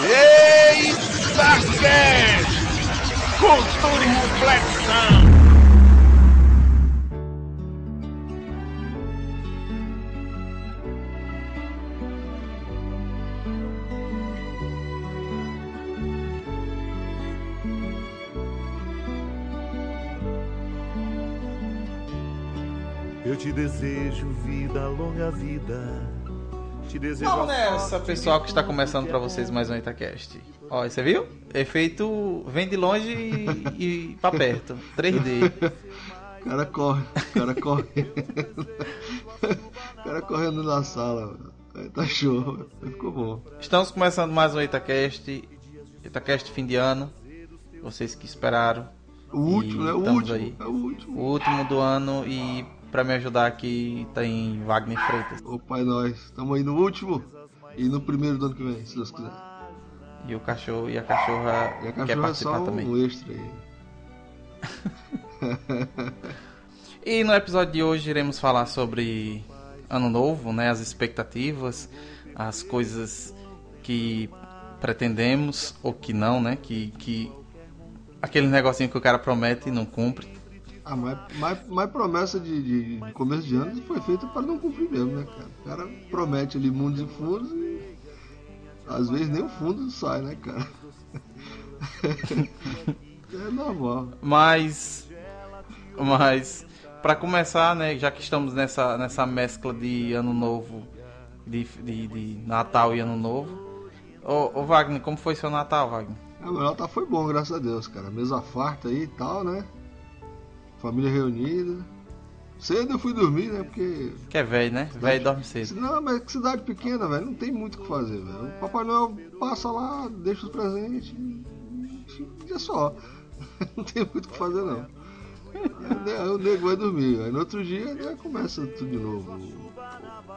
Eita Cast! Cultura e reflexão! Eu te desejo vida, longa vida. Te desejo Vamos nessa, pessoal, que está começando para vocês mais um Itacast. Ó, você viu? Efeito vem de longe e, e pra perto. 3D. O cara corre, o cara correndo. o cara correndo na sala. tá show, ficou bom. Estamos começando mais um Itacast. Itacast fim de ano. Vocês que esperaram. O último, né? O último. aí. É o último. O último do ano e pra me ajudar aqui tem Wagner Freitas. Ô pai nós, estamos aí no último e no primeiro do ano que vem, se Deus quiser. E o cachorro e a cachorra, E a quer cachorra é participar só também. um extra aí. E no episódio de hoje iremos falar sobre Ano Novo, né? As expectativas, as coisas que pretendemos ou que não, né? Que, que aquele negocinho que o cara promete e não cumpre. Ah, mas, mas, mas promessa de, de- começo de ano foi feita para não cumprir mesmo, né, cara? O cara promete ali mundos e fundos e às vezes nem o fundo sai, né, cara? é normal. Mas, mas para começar, né? Já que estamos nessa nessa mescla de Ano Novo, de, de, de Natal e Ano Novo. Ô, ô Wagner, como foi seu Natal, Wagner? Ah, meu Natal foi bom, graças a Deus, cara. Mesa farta aí e tal, né? Família reunida. Cedo eu fui dormir, né? Porque. Que é velho, né? Velho dorme cedo. Não, mas que cidade pequena, velho. Não tem muito o que fazer, velho. O Papai Noel passa lá, deixa os presentes. E é só. Não tem muito o que fazer, não. Aí o nego vai dormir. Aí no outro dia já começa tudo de novo.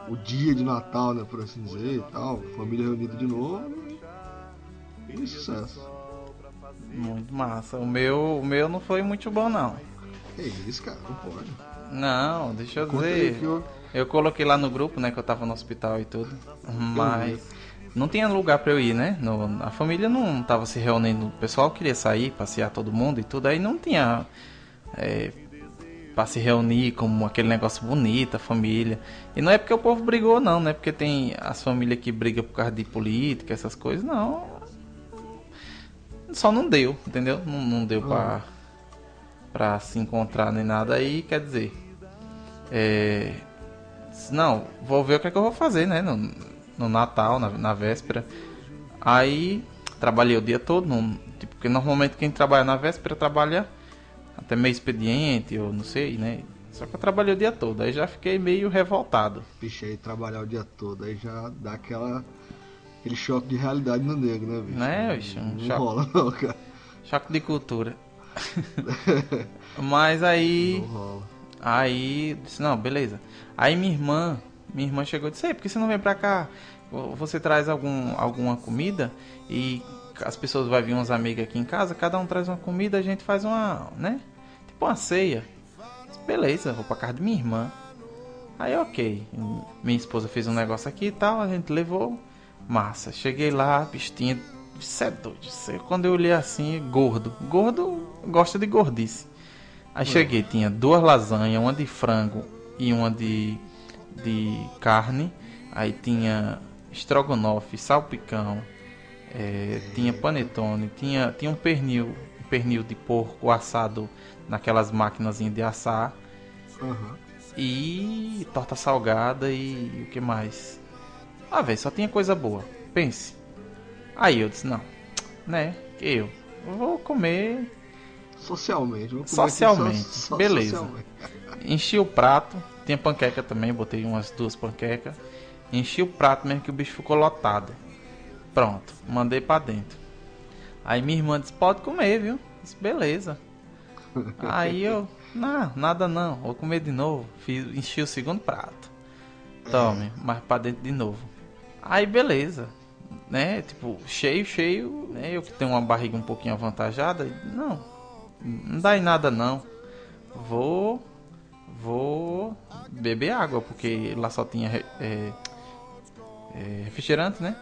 O, o dia de Natal, né? Por assim dizer e tal. Família reunida de novo. E sucesso. Muito massa. O meu, o meu não foi muito bom, não. É isso, cara. Não pode. Não, deixa eu Conta dizer. que eu... Eu coloquei lá no grupo, né, que eu tava no hospital e tudo. Mas não tinha lugar pra eu ir, né? No- a família não tava se reunindo. O pessoal queria sair, passear todo mundo e tudo. Aí não tinha é, pra se reunir como aquele negócio bonito, a família. E não é porque o povo brigou, não, né? Porque tem as famílias que brigam por causa de política, essas coisas. Não. Só não deu, entendeu? Não, não deu pra, pra se encontrar nem nada. Aí, quer dizer... É, não, vou ver o que é que eu vou fazer, né? No, no Natal, na, na véspera. Aí trabalhei o dia todo, não, tipo, porque normalmente quem trabalha na véspera trabalha até meio expediente, ou não sei, né? Só que eu trabalhei o dia todo, aí já fiquei meio revoltado. Bicho aí trabalhar o dia todo. Aí já dá aquela... Aquele choque de realidade no negro, né, bicho? Né, bicho? Um Não choque. rola, não, cara. Choque de cultura. Mas aí. Aí, disse, não, beleza. Aí minha irmã, minha irmã chegou e disse, Ei, por que você não vem pra cá? Você traz algum, alguma comida e as pessoas vão vir uns amigos aqui em casa, cada um traz uma comida, a gente faz uma, né? Tipo uma ceia. Disse, beleza, vou pra casa de minha irmã. Aí ok, minha esposa fez um negócio aqui e tal, a gente levou. Massa, cheguei lá, bicho tinha. Isso é doido. isso é- Quando eu olhei assim, gordo. Gordo gosta de gordice. Aí cheguei, tinha duas lasanhas, uma de frango e uma de, de carne. Aí tinha estrogonofe, salpicão, eh, tinha panetone, tinha, tinha um pernil, um pernil de porco assado naquelas máquinas de assar Aham. e torta salgada e o que mais? Ah, velho, só tinha coisa boa. Pense. Aí eu disse, não, né? Eu vou comer Socialmente. vou comer Socialmente, só beleza. socialmente. Enchi o prato, tinha panqueca também, botei umas duas panquecas. Enchi o prato mesmo que o bicho ficou lotado. Pronto, mandei pra dentro. Aí minha irmã disse, pode comer, viu? Disse, beleza. Aí eu, não, nada não, vou comer de novo. Fiz, enchi o segundo prato. Tome, mas pra dentro de novo. Aí beleza. Né? Tipo, cheio, cheio, né? Eu que tenho uma barriga um pouquinho avantajada. Não, não dá em nada não. Vou. Vou beber água, porque lá só tinha é, é, refrigerante, né?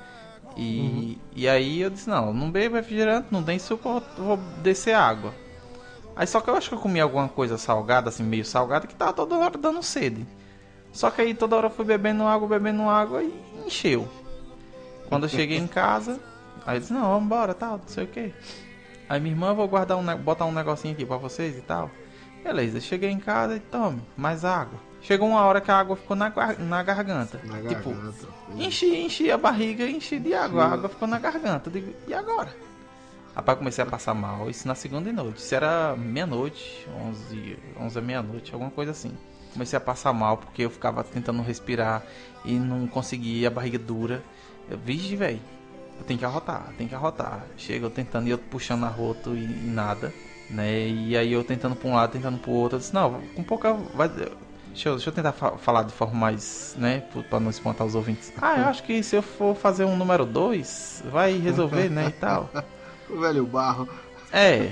E, e aí eu disse, não, não bebo refrigerante, não tem suco, vou descer água. Aí só que eu acho que eu comi alguma coisa salgada, assim, meio salgada, que tava toda hora dando sede. Só que aí toda hora eu fui bebendo água, bebendo água e encheu. Quando eu cheguei em casa, aí eu disse, não, vamos embora, tal, não sei o que. Aí minha irmã, vou guardar um, botar um negocinho aqui pra vocês e tal. Beleza, cheguei em casa e tome, mais água. Chegou uma hora que a água ficou na, na garganta. Na tipo, garganta. enchi, enchi a barriga, enchi de água. A água ficou na garganta. Digo, e agora? Rapaz, comecei a passar mal. Isso na segunda noite. Isso era meia-noite, 11, 11 à meia-noite, alguma coisa assim. Comecei a passar mal porque eu ficava tentando respirar e não conseguia, a barriga dura. Eu, vixe, velho, eu tenho que arrotar, tenho que arrotar. Chega eu tentando e eu puxando arroto e, e nada, né? E aí eu tentando pra um lado, tentando pro outro. Eu disse, não, com pouca. Vai, deixa, eu, deixa eu tentar fa- falar de forma mais, né? Pra não espantar os ouvintes. Ah, eu acho que se eu for fazer um número 2, vai resolver, né? E tal. O velho barro. É,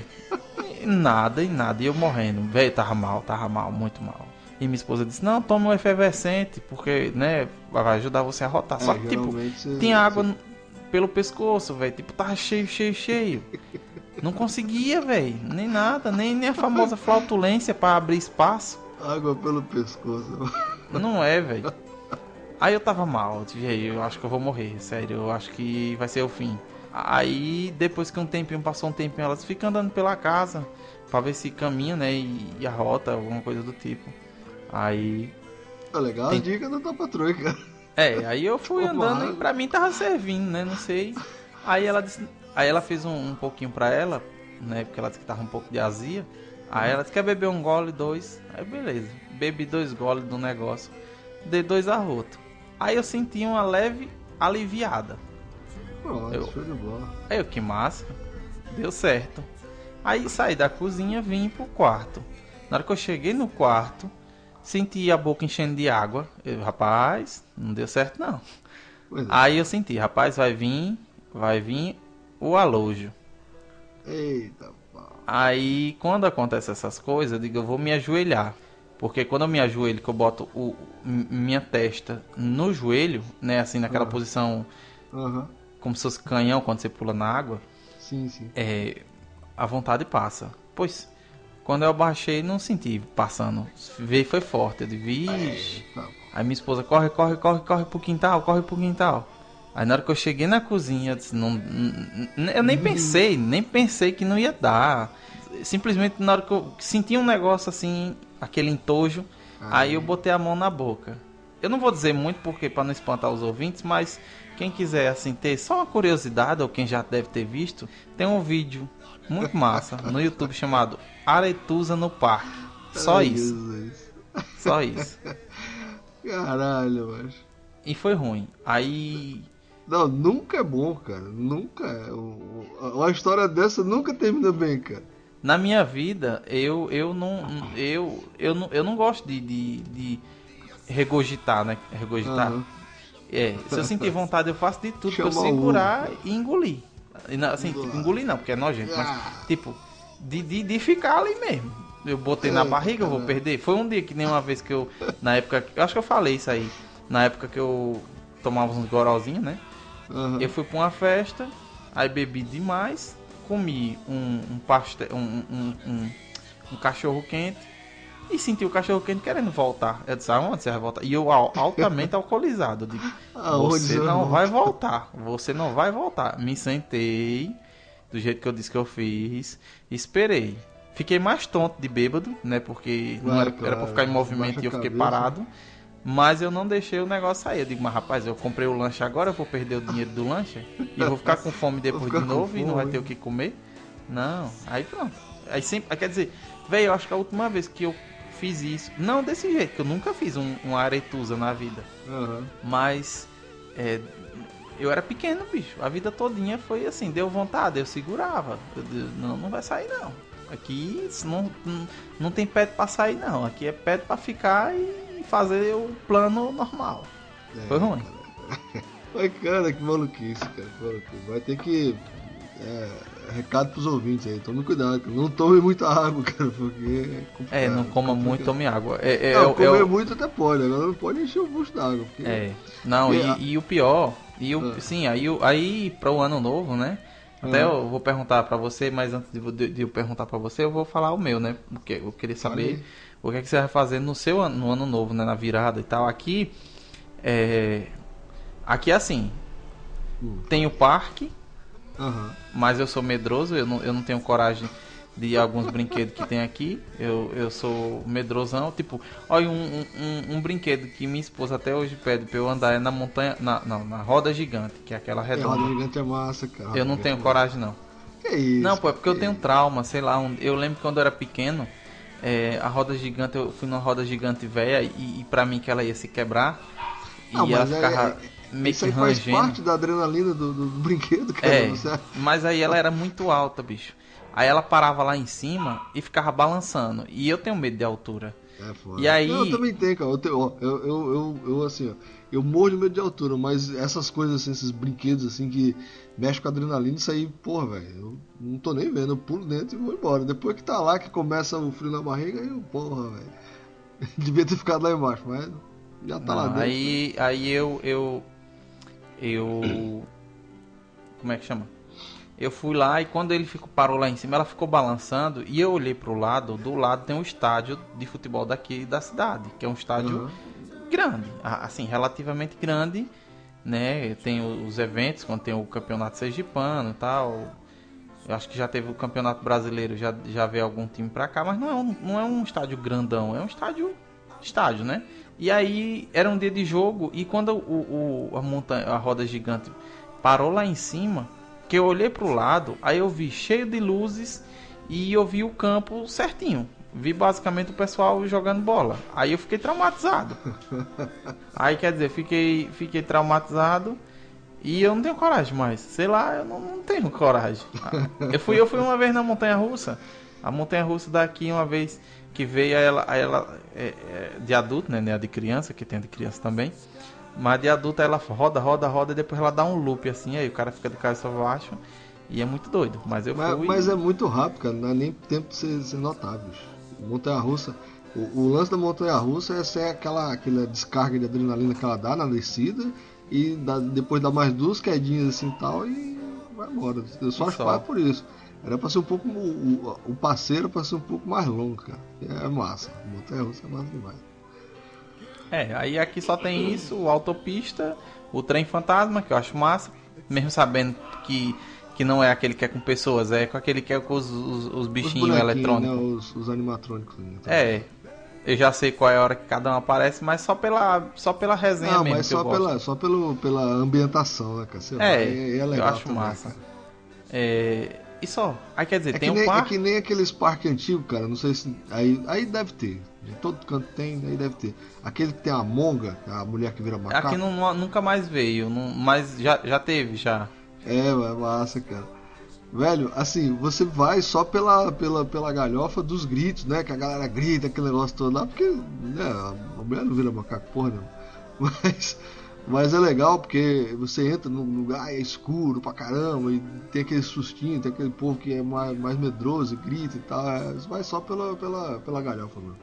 e nada, e nada, e eu morrendo. Velho, tava mal, tava mal, muito mal. E minha esposa disse: Não, toma um efervescente, porque, né, vai ajudar você a rotar. Só É, que, tipo, tinha água pelo pescoço, velho. Tipo, tava cheio, cheio, cheio. Não conseguia, velho, nem nada, nem, nem a famosa flautulência pra abrir espaço. Água pelo pescoço. Não é, velho. Aí eu tava mal, "Ei, eu acho que eu vou morrer, sério, eu acho que vai ser o fim. Aí, depois que um tempinho, passou um tempinho, elas ficam andando pela casa pra ver se caminha, né, e, e a rota, alguma coisa do tipo. Aí, Tá legal Tem- a dica da patroa, cara. é, aí eu fui andando e pra mim tava servindo, né, não sei. Aí ela disse, aí ela fez um, um pouquinho pra ela, né, porque ela disse que tava um pouco de azia. Aí ela disse, quer beber um gole, dois. Aí beleza, bebi dois goles do negócio, dei dois arrotos. Aí eu senti uma leve aliviada. Pronto, Eu- show de bola. Aí eu, que massa, deu certo. Aí saí da cozinha, vim pro quarto. Na hora que eu cheguei no quarto, senti a boca enchendo de água. Eu, rapaz, não deu certo não. É. Aí eu senti, rapaz, vai vir, vai vir o alojo. Eita, pá. Aí quando acontece essas coisas, eu digo, eu vou me ajoelhar. Porque quando eu me ajoelho, que eu boto o, minha testa no joelho, né, assim, naquela Ah. posição Aham. como se fosse canhão quando você pula na água, Sim, sim. é, a vontade passa. Pois, quando eu abaixei, não senti passando. Veio foi forte. Eu disse, vixe. Tá. Aí minha esposa, corre, corre, corre, corre pro quintal, corre pro quintal. Aí na hora que eu cheguei na cozinha, eu, disse, não, eu nem pensei, nem pensei que não ia dar. Simplesmente na hora que eu senti um negócio assim, aquele entojo, aí eu botei a mão na boca. Eu não vou dizer muito porque para não espantar os ouvintes, mas quem quiser assim ter só uma curiosidade ou quem já deve ter visto, tem um vídeo muito massa no YouTube chamado Aretusa no Parque. Só Ai, isso, Jesus. só isso. Caralho, mas. E foi ruim. Aí Não, nunca é bom, cara. Nunca é. Uma história dessa nunca termina bem, cara. Na minha vida, eu, eu não. Eu, eu não, eu não gosto de, de, de regurgitar, né? Regurgitar. Aham. É, se eu sentir vontade, eu faço de tudo pra eu segurar e engolir. Assim, tipo, engolir não, porque é nojento, mas Ah. tipo, de, de, de ficar ali mesmo. Eu botei na Eita, barriga, eu vou perder. Foi um dia que nem uma vez que eu, na época, eu acho que eu falei isso aí, na época que eu tomava uns gorozinhos, né? Aham. Eu fui pra uma festa, aí bebi demais, comi um, um pastel, um, um, um, um cachorro quente e senti o cachorro quente querendo voltar. Eu disse, aonde você vai voltar? E eu al- altamente alcoolizado. Eu digo, Aonde você não vai voltar. Você não vai voltar. Me sentei, do jeito que eu disse que eu fiz, esperei. Fiquei mais tonto de bêbado, né? Porque não Claro, era, era pra ficar em movimento e eu fiquei cabeça. parado. Mas eu não deixei o negócio sair. Eu digo, mas rapaz, eu comprei o lanche agora, eu vou perder o dinheiro do lanche e vou ficar com fome depois de novo e não vai ter o que comer. Não, aí pronto. Aí sempre, aí quer dizer, velho, eu acho que a última vez que eu fiz isso, não desse jeito, que eu nunca fiz um, uma aretusa na vida, Aham. mas é, eu era pequeno, bicho. A vida todinha foi assim, deu vontade, eu segurava. Eu não, não vai sair não. Aqui não, não, não tem pé pra sair não. Aqui é pé pra ficar e fazer o plano normal. É, Foi ruim. Mas, cara, que maluquice, cara. Que maluquice. Vai ter que. é, recado pros ouvintes aí, tome cuidado, cara. não tome muita água, cara, porque é É, não coma muito, tome água. É, é, não, comer muito até pode, agora não pode encher o bucho d'água. Porque... É, não, e, e, e, o pior, e o, ah. sim, aí, aí para o ano novo, né? Até ah. eu vou perguntar para você, mas antes de, de, de eu perguntar para você, eu vou falar o meu, né? Porque eu queria saber o que, é que você vai fazer no seu ano, no ano novo, né? Na virada e tal. Aqui, é, aqui é assim, hum. tem o parque, Uhum. Mas eu sou medroso, eu não, eu não tenho coragem de alguns brinquedos que tem aqui. Eu, eu sou medrosão. Tipo, olha, um, um, um, brinquedo que minha esposa até hoje pede pra eu andar é na montanha. Na, não, na roda gigante, que é aquela redonda. É, roda gigante é massa, cara. Eu não tenho é coragem, não. Que isso? Não, pô, é porque eu tenho trauma, sei lá. Um, eu lembro quando eu era pequeno. É, a roda gigante, eu fui numa roda gigante velha e, e pra mim que ela ia se quebrar. Não, e ela ficava. É, meio Isso aí faz parte da adrenalina do, do, do brinquedo, cara. É, mas aí ela era muito alta, bicho. Aí ela parava lá em cima e ficava balançando. E eu tenho medo de altura. É foda. E aí... Não, eu também tenho, cara. Eu, tenho, ó, eu, eu, eu, eu, assim, ó, eu morro de medo de altura, mas essas coisas, assim, esses brinquedos, assim, que mexem com adrenalina, isso aí, porra, velho, eu não tô nem vendo. Eu pulo dentro e vou embora. Depois que tá lá, que começa o frio na barriga, aí eu, porra, velho. Devia ter ficado lá embaixo, mas já tá não, lá dentro. Aí, aí eu, eu, eu. Como é que chama? Eu fui lá e quando ele ficou, parou lá em cima, ela ficou balançando e eu olhei pro lado. Do lado tem um estádio de futebol daqui da cidade, que é um estádio uhum. grande, assim, relativamente grande, né? Tem os eventos, quando tem o campeonato sergipano e tal. Eu acho que já teve o campeonato brasileiro, já, já veio algum time pra cá, mas não é um, não é um estádio grandão, é um estádio, estádio, né? E aí era um dia de jogo e quando o, o, a montanha, a roda gigante parou lá em cima, que eu olhei para o lado, aí eu vi cheio de luzes e eu vi o campo certinho. Vi basicamente o pessoal jogando bola. Aí eu fiquei traumatizado. Aí quer dizer, fiquei, fiquei traumatizado e eu não tenho coragem mais. Sei lá, eu não, não tenho coragem. Eu fui, eu fui uma vez na montanha russa. A montanha russa daqui uma vez que veio a ela, a ela é, é, de adulto, né, né? A de criança, que tem de criança também. Mas de adulto ela roda, roda, roda e depois ela dá um loop assim, aí o cara fica de cabeça para baixo e é muito doido. Mas eu mas, fui... mas é muito rápido, cara, não dá nem tempo de ser, notar, bicho. Montanha russa. O, o, lance da montanha russa é ser aquela, aquela descarga de adrenalina que ela dá na descida e dá, depois dá mais duas quedinhas assim e tal e vai embora. Eu só acho que por isso. Era pra ser um pouco. O, o passeio para ser um pouco mais longo, cara. É massa. Montanha russa é massa demais. É, aí aqui só tem isso, o autopista, o trem fantasma, que eu acho massa, mesmo sabendo que, que não é aquele que é com pessoas, é com aquele que é com os, os, os bichinhos os eletrônicos. Né, os, os animatrônicos. Né, é, eu já sei qual é a hora que cada um aparece, mas só pela, só pela resenha não, mesmo. Mas só, pela, só pelo, pela ambientação, né, cara? Você é, vai, é, é legal eu acho também, massa. É, e só. Aí quer dizer, é tem um nem, parque. É que nem aqueles parques antigos, cara. Não sei se. Aí, aí deve ter. De todo canto tem, aí deve ter. Aquele que tem a monga, a mulher que vira macaco. Aqui não, nunca mais veio, não, mas já, já teve, já. É, é massa, cara. Velho, assim, você vai só pela, pela, pela galhofa dos gritos, né? Que a galera grita, aquele negócio todo lá, porque né, a mulher não vira macaco, porra, não. Mas mas é legal porque você entra num lugar é escuro pra caramba e tem aquele sustinho, tem aquele povo que é mais, mais medroso e grita e tal. É, isso vai só pela, pela, pela galhofa, mano.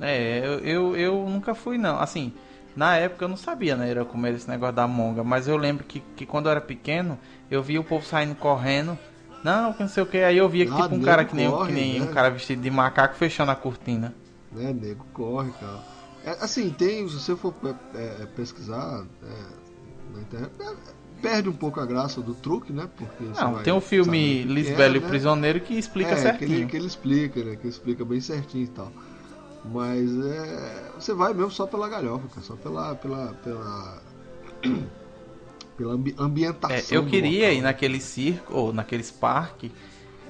É, eu, eu, eu, nunca fui não. Assim, na época eu não sabia, né? Era comer esse negócio da monga. Mas eu lembro que, que quando eu era pequeno, eu via o povo saindo correndo. Não, que não sei o que. Aí eu via que ah, tipo um cara que nem, corre, que nem né? um cara vestido de macaco fechando a cortina. É, nego corre, cara. É, assim, tem, se você for é, é pesquisar é, na internet, é, perde um pouco a graça do truque, né? Porque Não, tem o um filme Lisbelo é, né? Prisioneiro que explica certinho. Que ele, que ele explica, né? Que explica bem certinho e tal. Mas é, você vai mesmo só pela galhofa, cara, só pela pela pela, pela ambientação. É, eu queria ir naquele circo ou naqueles parques.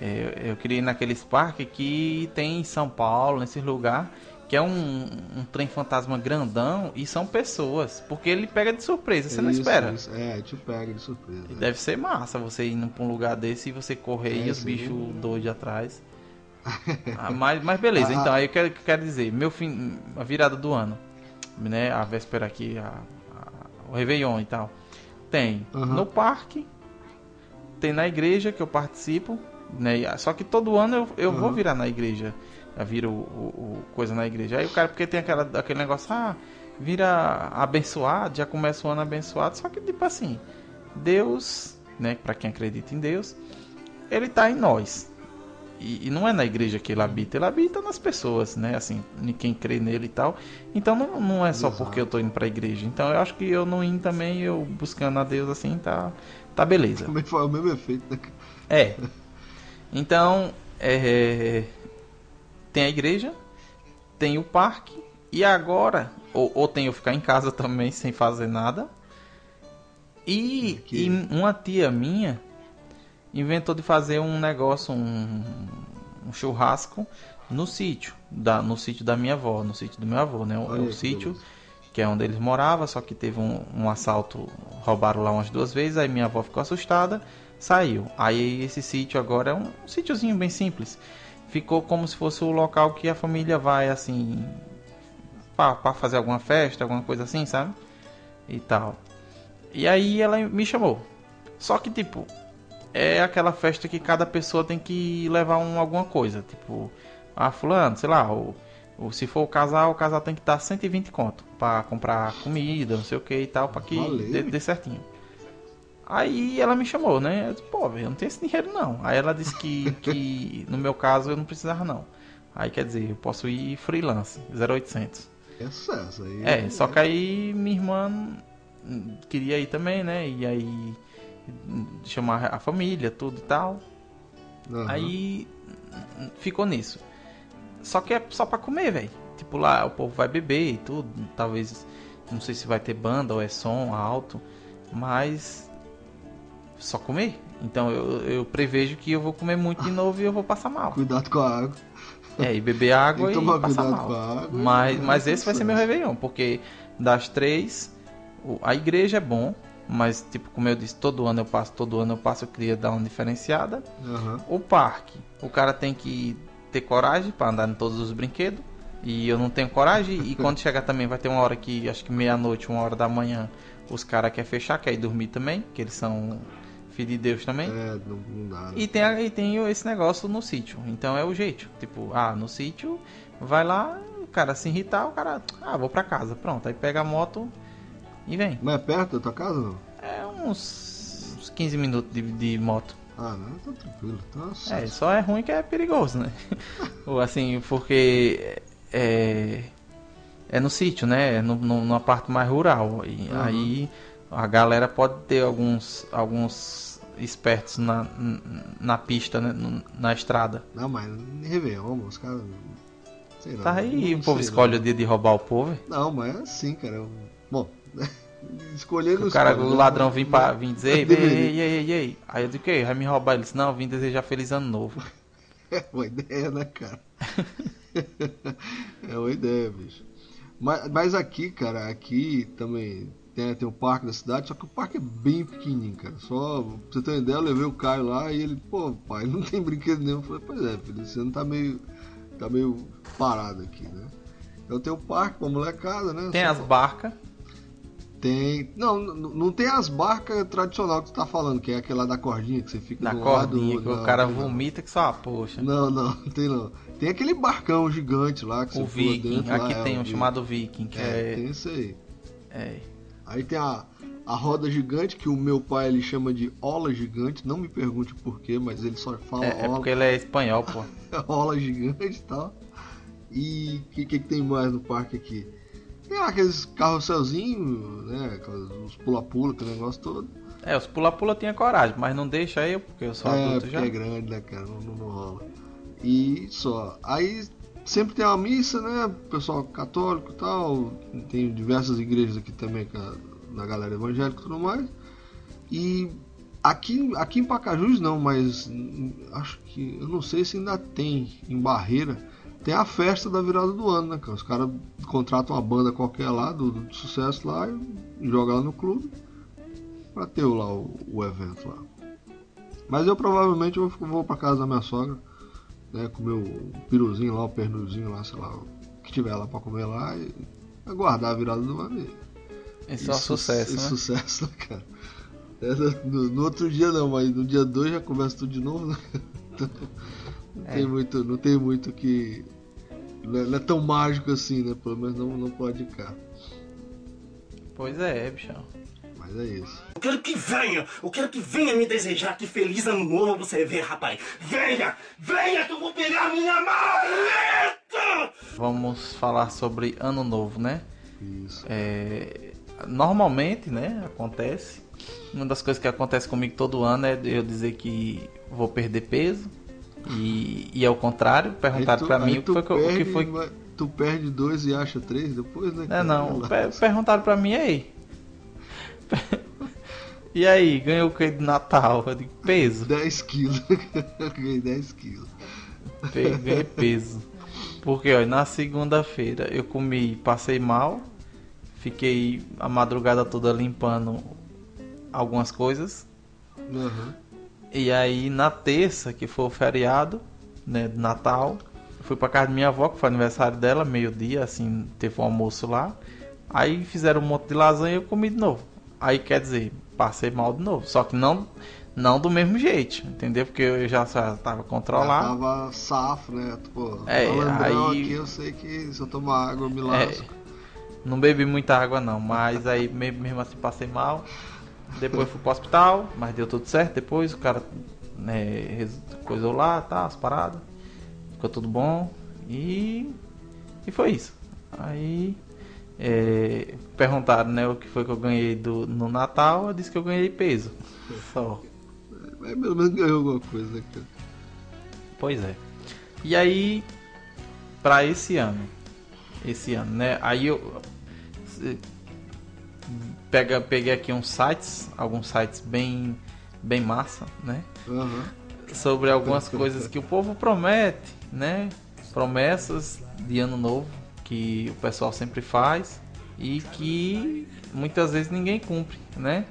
É, eu queria ir naqueles parques que tem em São Paulo, nesse lugar que é um, um trem fantasma grandão e são pessoas. Porque ele pega de surpresa, você isso, não espera. Isso. É, te pega de surpresa. E deve ser massa você ir pra um lugar desse e você correr é, e os bichos doidos atrás. ah, mas, mas beleza, ah, então aí eu quero, quero dizer, meu fim, a virada do ano, né? A véspera aqui, a, a, o Réveillon e tal. Tem uh -huh. no parque, tem na igreja que eu participo, né? Só que todo ano eu, eu vou Uhum. virar na igreja. Eu viro o, o- o coisa na igreja. Aí o cara, porque tem aquela, aquele negócio, ah, vira abençoado, já começa o ano abençoado. Só que, tipo assim, Deus, né? Pra quem acredita em Deus, ele tá em nós. E, e não é na igreja que ele habita, ele habita nas pessoas, né? Assim, em quem crê nele e tal. Então não, não é só Exato. porque eu tô indo pra igreja. Então eu acho que eu não indo também, eu buscando a Deus assim, tá, tá beleza. Também foi o mesmo efeito, né? É. Então, é, tem a igreja, tem o parque, e agora, ou, ou tem eu ficar em casa também sem fazer nada. E, e uma tia minha inventou de fazer um negócio, um, um churrasco no sítio, da, no sítio da minha avó, no sítio do meu avô, né? O, Olha o sítio que é onde eles moravam, só que teve um, um assalto, roubaram lá umas duas vezes, aí minha avó ficou assustada, saiu. Aí esse sítio agora é um sítiozinho bem simples. Ficou como se fosse o local que a família vai assim para fazer alguma festa, alguma coisa assim, sabe? E tal. E aí ela me chamou. Só que tipo, é aquela festa que cada pessoa tem que levar um, alguma coisa, tipo, ah, fulano, sei lá, o, o- se for o casal, o casal tem que dar 120 conto pra comprar comida, não sei o que e tal, pra que dê, dê certinho. Aí ela me chamou, né? Eu disse, pô, velho, eu não tenho esse dinheiro não. Aí ela disse que, que no meu caso eu não precisava não. Aí quer dizer, eu posso ir freelance, 0800. Excesso aí. É, só que aí minha irmã queria ir também, né? E aí chamar a família, tudo e tal. Aham. Aí ficou nisso. Só que é só pra comer, velho. Tipo, lá o povo vai beber e tudo. Talvez, não sei se vai ter banda ou é som alto, mas só comer. Então eu, eu prevejo que eu vou comer muito de novo e eu vou passar mal. Cuidado com a água. É, e beber água e tomar passar cuidado mal. com a água. Mas, mas esse vai ser meu. Réveillon, porque das três, a igreja é bom, mas tipo, como eu disse, todo ano eu passo, todo ano eu passo, eu queria dar uma diferenciada. Aham. O parque, o cara tem que ter coragem para andar em todos os brinquedos. E eu não tenho coragem. E quando chegar também vai ter uma hora que, acho que meia-noite, uma hora da manhã, os caras querem fechar, querem dormir também, que eles são filhos de Deus também. É, não, não dá. né? E tem, e tem esse negócio no sítio. Então é o jeito. Tipo, ah, no sítio, vai lá, o cara se irritar, o cara, ah, vou pra casa. Pronto, aí pega a moto e vem. Mas é perto da tua casa não? É uns, uns 15 minutos de, de moto. Ah, não, tá tranquilo. Tá É, só é ruim que é perigoso, né? Ou assim, porque é, é no sítio, né? É no, no- numa parte mais rural. E Uhum. aí a galera pode ter alguns, alguns espertos na, na pista, né? Na estrada. Não, mas Réveillon, os caras. Sei lá. Tá aí, o povo escolhe não. o dia de roubar o povo. Não, mas é assim, cara. eu- Bom, escolher O cara, o né? ladrão vem, pra, vem dizer, ei, ei, ei, ei. Aí eu digo? Vai me roubar? Ele disse, não, vim desejar feliz ano novo. É uma ideia, né, cara? é uma ideia, bicho. Mas, mas aqui, cara, aqui também tem, tem um parque da cidade, só que o parque é bem pequenininho, cara. Só, pra você ter uma ideia, eu levei o Caio lá e ele, pô, pai, não tem brinquedo nenhum. Eu falei, pois é, filho, esse ano tá meio, tá meio parado aqui, né? Então tem o parque pra molecada, né? Tem Só- as barcas. Tem. Não, não, não tem as barcas tradicional que você tá falando, que é aquela da cordinha que você fica Na do cordinha, lado. que o não, cara não. vomita que só, ah, poxa. Não, não, não tem não. Tem aquele barcão gigante lá que O você Viking, dentro. lá, aqui é, tem o um Viking. chamado Viking, que É, é. tem isso aí. é- Aí tem a, a roda gigante, que o meu pai ele chama de ola gigante. Não me pergunte por quê, mas ele só fala É, é ola, porque ele é espanhol, pô. ola gigante e tal. E o que, que, tem mais no parque aqui? Tem aqueles carrosselzinhos, né? Os pula-pula, aquele negócio todo. É, os pula-pula tinha coragem, mas não deixa eu, porque eu sou é, adulto já. é grande, né, cara? Não, não- não rola. E só. Aí sempre tem uma missa, né? Pessoal católico e tal. Tem diversas igrejas aqui também na galera evangélica e tudo mais. E aqui, aqui em Pacajus não, mas acho que. Eu não sei se ainda tem em Barreira. Tem a festa da virada do ano, né, cara? Os caras contratam uma banda qualquer lá, do, do sucesso lá, e joga lá no clube pra ter lá o, o evento lá. Mas eu provavelmente vou, vou pra casa da minha sogra, né? Comer o piruzinho lá, o pernuzinho lá, sei lá, o que tiver lá pra comer lá e aguardar a virada do e- Isso é um su- sucesso, e né? sucesso, né, cara? É, no, no outro dia não, mas no dia 2 já começa tudo de novo, né? Então, não, É. tem muito, não tem muito que. Não é, não é tão mágico assim, né? Pelo menos não, não pode cá. Pois é, bichão. Mas é isso. Eu quero que venha, eu quero que venha me desejar que feliz ano novo você vê, rapaz. Venha, venha que eu vou pegar minha maleta! Vamos falar sobre ano novo, né? Isso. É, normalmente, né, acontece. Uma das coisas que acontece comigo todo ano é eu dizer que vou perder peso. E, e ao contrário, perguntaram aí mim o que foi que, eu- o que perde, foi. Tu perde dois e acha três depois, né? É, não, Sei per- perguntaram pra mim aí. E aí, ganhou o que de Natal? Eu digo, peso. 10 quilos. Eu Ganhei 10 quilos. Ganhei peso. Porque, ó, na segunda-feira eu comi, passei mal. Fiquei a madrugada toda limpando algumas coisas. Aham. E aí na terça, que foi o feriado, né, de Natal, eu fui pra casa de minha avó, que foi aniversário dela, meio-dia, assim, teve um almoço lá. Aí fizeram um monte de lasanha e eu comi de novo. Aí quer dizer, passei mal de novo. Só que não, não do mesmo jeito, entendeu? Porque eu já já tava Já controlado. tava safo, né? Pô, É, aí- aqui eu sei que se eu tomar água eu me É, lasco. não bebi muita água não, mas aí me- mesmo assim passei mal. Depois fui pro hospital, mas deu tudo certo. Depois o cara né, coisou lá, tá, as paradas. Ficou tudo bom. E, e foi isso. Aí é, perguntaram né, o que foi que eu ganhei do, no Natal. Eu disse que eu ganhei peso. Só. Mas pelo menos ganhou alguma coisa, né, cara? Pois é. E aí, pra esse ano, esse ano, né? Aí eu pega, peguei aqui uns sites, alguns sites bem, bem massa, né? Aham. Sobre algumas coisas que o povo promete, né? Promessas de ano novo que o pessoal sempre faz e que muitas vezes ninguém cumpre, né?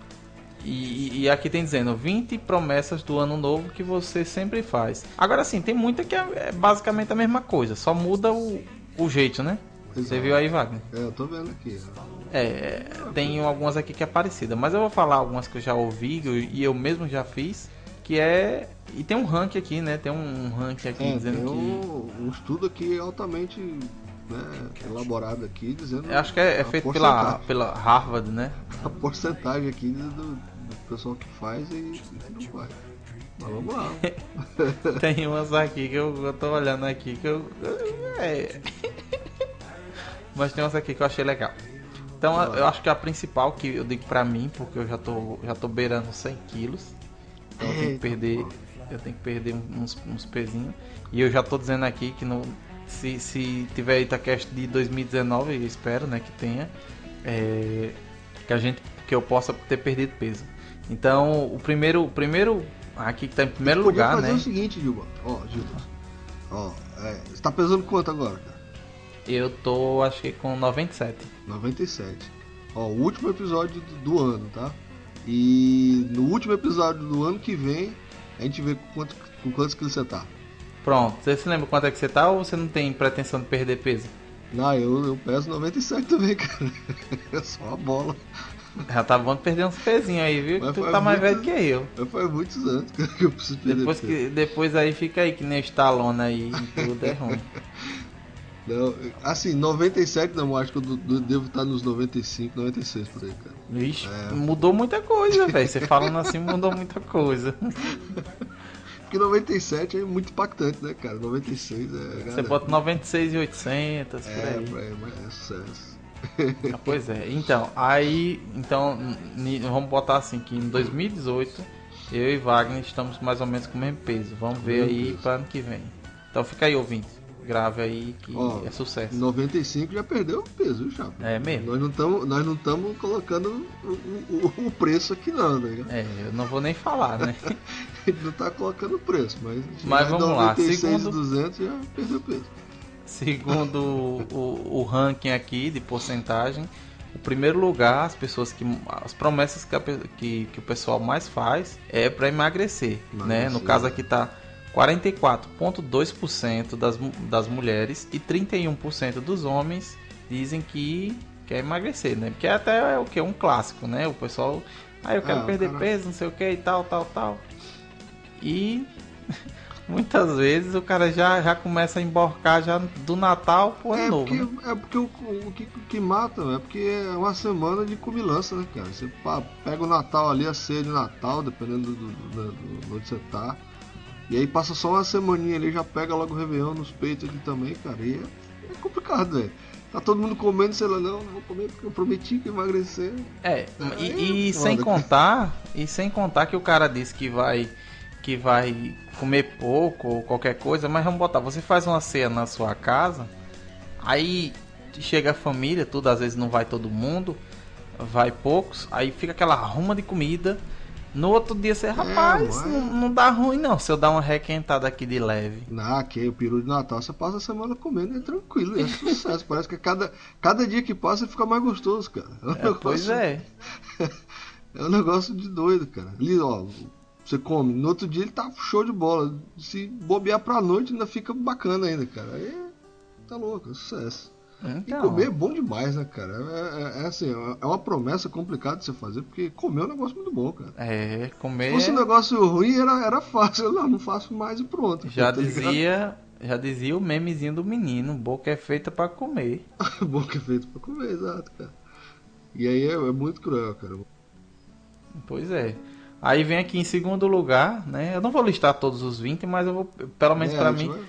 E, e aqui tem dizendo 20 promessas do ano novo que você sempre faz. Agora sim, tem muita que é, é basicamente a mesma coisa, só muda o, o jeito, né? Você Exato. viu aí, Wagner? É, eu tô vendo aqui. É, tem algumas aqui que é parecida, mas eu vou falar algumas que eu já ouvi e eu mesmo já fiz, que é e tem um ranking aqui, né? Tem um ranking aqui É, dizendo que um, um estudo aqui altamente né, elaborado aqui, dizendo eu acho que é, é feito pela, pela Harvard, né? a porcentagem aqui do, do pessoal que faz e, e não faz. Mas vamos lá. Tem umas aqui que eu, eu tô olhando aqui que eu. É. Mas tem umas aqui que eu achei legal. Então eu- eu acho que a principal que eu digo pra mim, porque eu já tô, já tô beirando 100 quilos. Então eu tenho que perder. Eu tenho que perder uns, uns pezinhos. E eu já tô dizendo aqui que no, se, se tiver Itacast de 2019, eu espero né, que tenha. é, que a gente. Que eu possa ter perdido peso. Então o primeiro. O primeiro. Aqui que tá em primeiro Podia lugar, fazer né? o seguinte, Gilba. Ó, Gilba. Ó, é, você tá pesando quanto agora, cara? Eu tô, acho que com 97. 97. Ó, o último episódio do, do ano, tá? E no último episódio do ano que vem, a gente vê com, quanto, com quantos quilos você tá. Pronto, você se lembra quanto é que você tá ou você não tem pretensão de perder peso? Não, eu, eu peso 97 também, cara. É só uma bola. Já tá bom de perder uns pezinhos aí, viu? Mas tu tá mais velho que eu. Já faz muitos anos que eu preciso perder Depois, peso. que, depois aí fica aí que nem o Stallone aí, tudo é ruim. Não, assim, 97 não, acho que eu do- do- devo estar nos 95, 96 por aí, cara. Vixe, É. mudou muita coisa, velho. Você falando assim mudou muita coisa. Porque 97 é muito impactante, né, cara? 96 é. Você galera, bota 96,800 por É, aí. é, mas é sucesso. Ah, Pois é, então, aí, então, vamos botar assim, que em 2018, eu e Wagner estamos mais ou menos com o mesmo peso. Vamos ver Mesmo aí para ano que vem. Então fica aí, ouvinte. Grave aí que Ó, é sucesso. 95 já perdeu peso, viu, Chapa? É mesmo? Nós não estamos colocando o, o- o preço aqui não, né? É, eu não vou nem falar, né? Gente não tá colocando o preço, mas Mas vamos lá, 96 segundo- 200 já perdeu peso. Segundo o, o ranking aqui de porcentagem, o primeiro lugar, as pessoas que. As promessas que, a que, que o pessoal mais faz é para emagrecer. Né? No Emagrecer. caso aqui tá 44,2% das, das mulheres e 31% dos homens dizem que quer emagrecer, né? Porque até é o que? Um clássico, né? O pessoal Aí eu quero É, o perder cara- peso, não sei o que e tal, tal, tal. E muitas vezes o cara já, já começa a emborcar já do Natal pro ano É novo. porque, né? é porque o, o que, o que mata é porque é uma semana de comilança, né, cara? Você pega o Natal ali, a ceia de Natal, dependendo do, do, do- do onde você tá. E aí passa só uma semaninha ali, já pega logo o Réveillon nos peitos aqui também, cara. E é, é complicado, velho. Tá todo mundo comendo, sei lá, não, não vou comer porque eu prometi que emagrecer. É, e, e sem contar, e sem contar que o cara disse que vai que vai comer pouco ou qualquer coisa, mas vamos botar, você faz uma ceia na sua casa, aí chega a família, tudo às vezes não vai todo mundo, vai poucos, aí fica aquela arruma de comida. No outro dia você, rapaz, mas- não, não dá ruim não, se eu dar uma requentada aqui de leve. Na que o peru de Natal você passa a semana comendo, é tranquilo, é sucesso. Parece que cada, cada dia que passa fica mais gostoso, cara. É um É, pois negócio- é. É um negócio de doido, cara. Ali, ó, você come, no outro dia ele tá show de bola. Se bobear pra noite ainda fica bacana ainda, cara. Aí tá louco, é sucesso. E Então, comer é bom demais, né, cara? É, é- é assim, é uma promessa complicada de você fazer, porque comer é um negócio muito bom, cara. é, comer Se fosse um negócio ruim, era, era fácil. Eu, Não, não faço mais e pronto. já tá dizia, já dizia o memezinho do menino, boca é feita pra comer. Boca é feito pra comer, exato, cara. E aí é, é muito cruel, cara. Pois é. Aí vem aqui em segundo lugar, né? Eu não vou listar todos os 20, mas eu vou, pelo menos É, pra a gente mim, vai-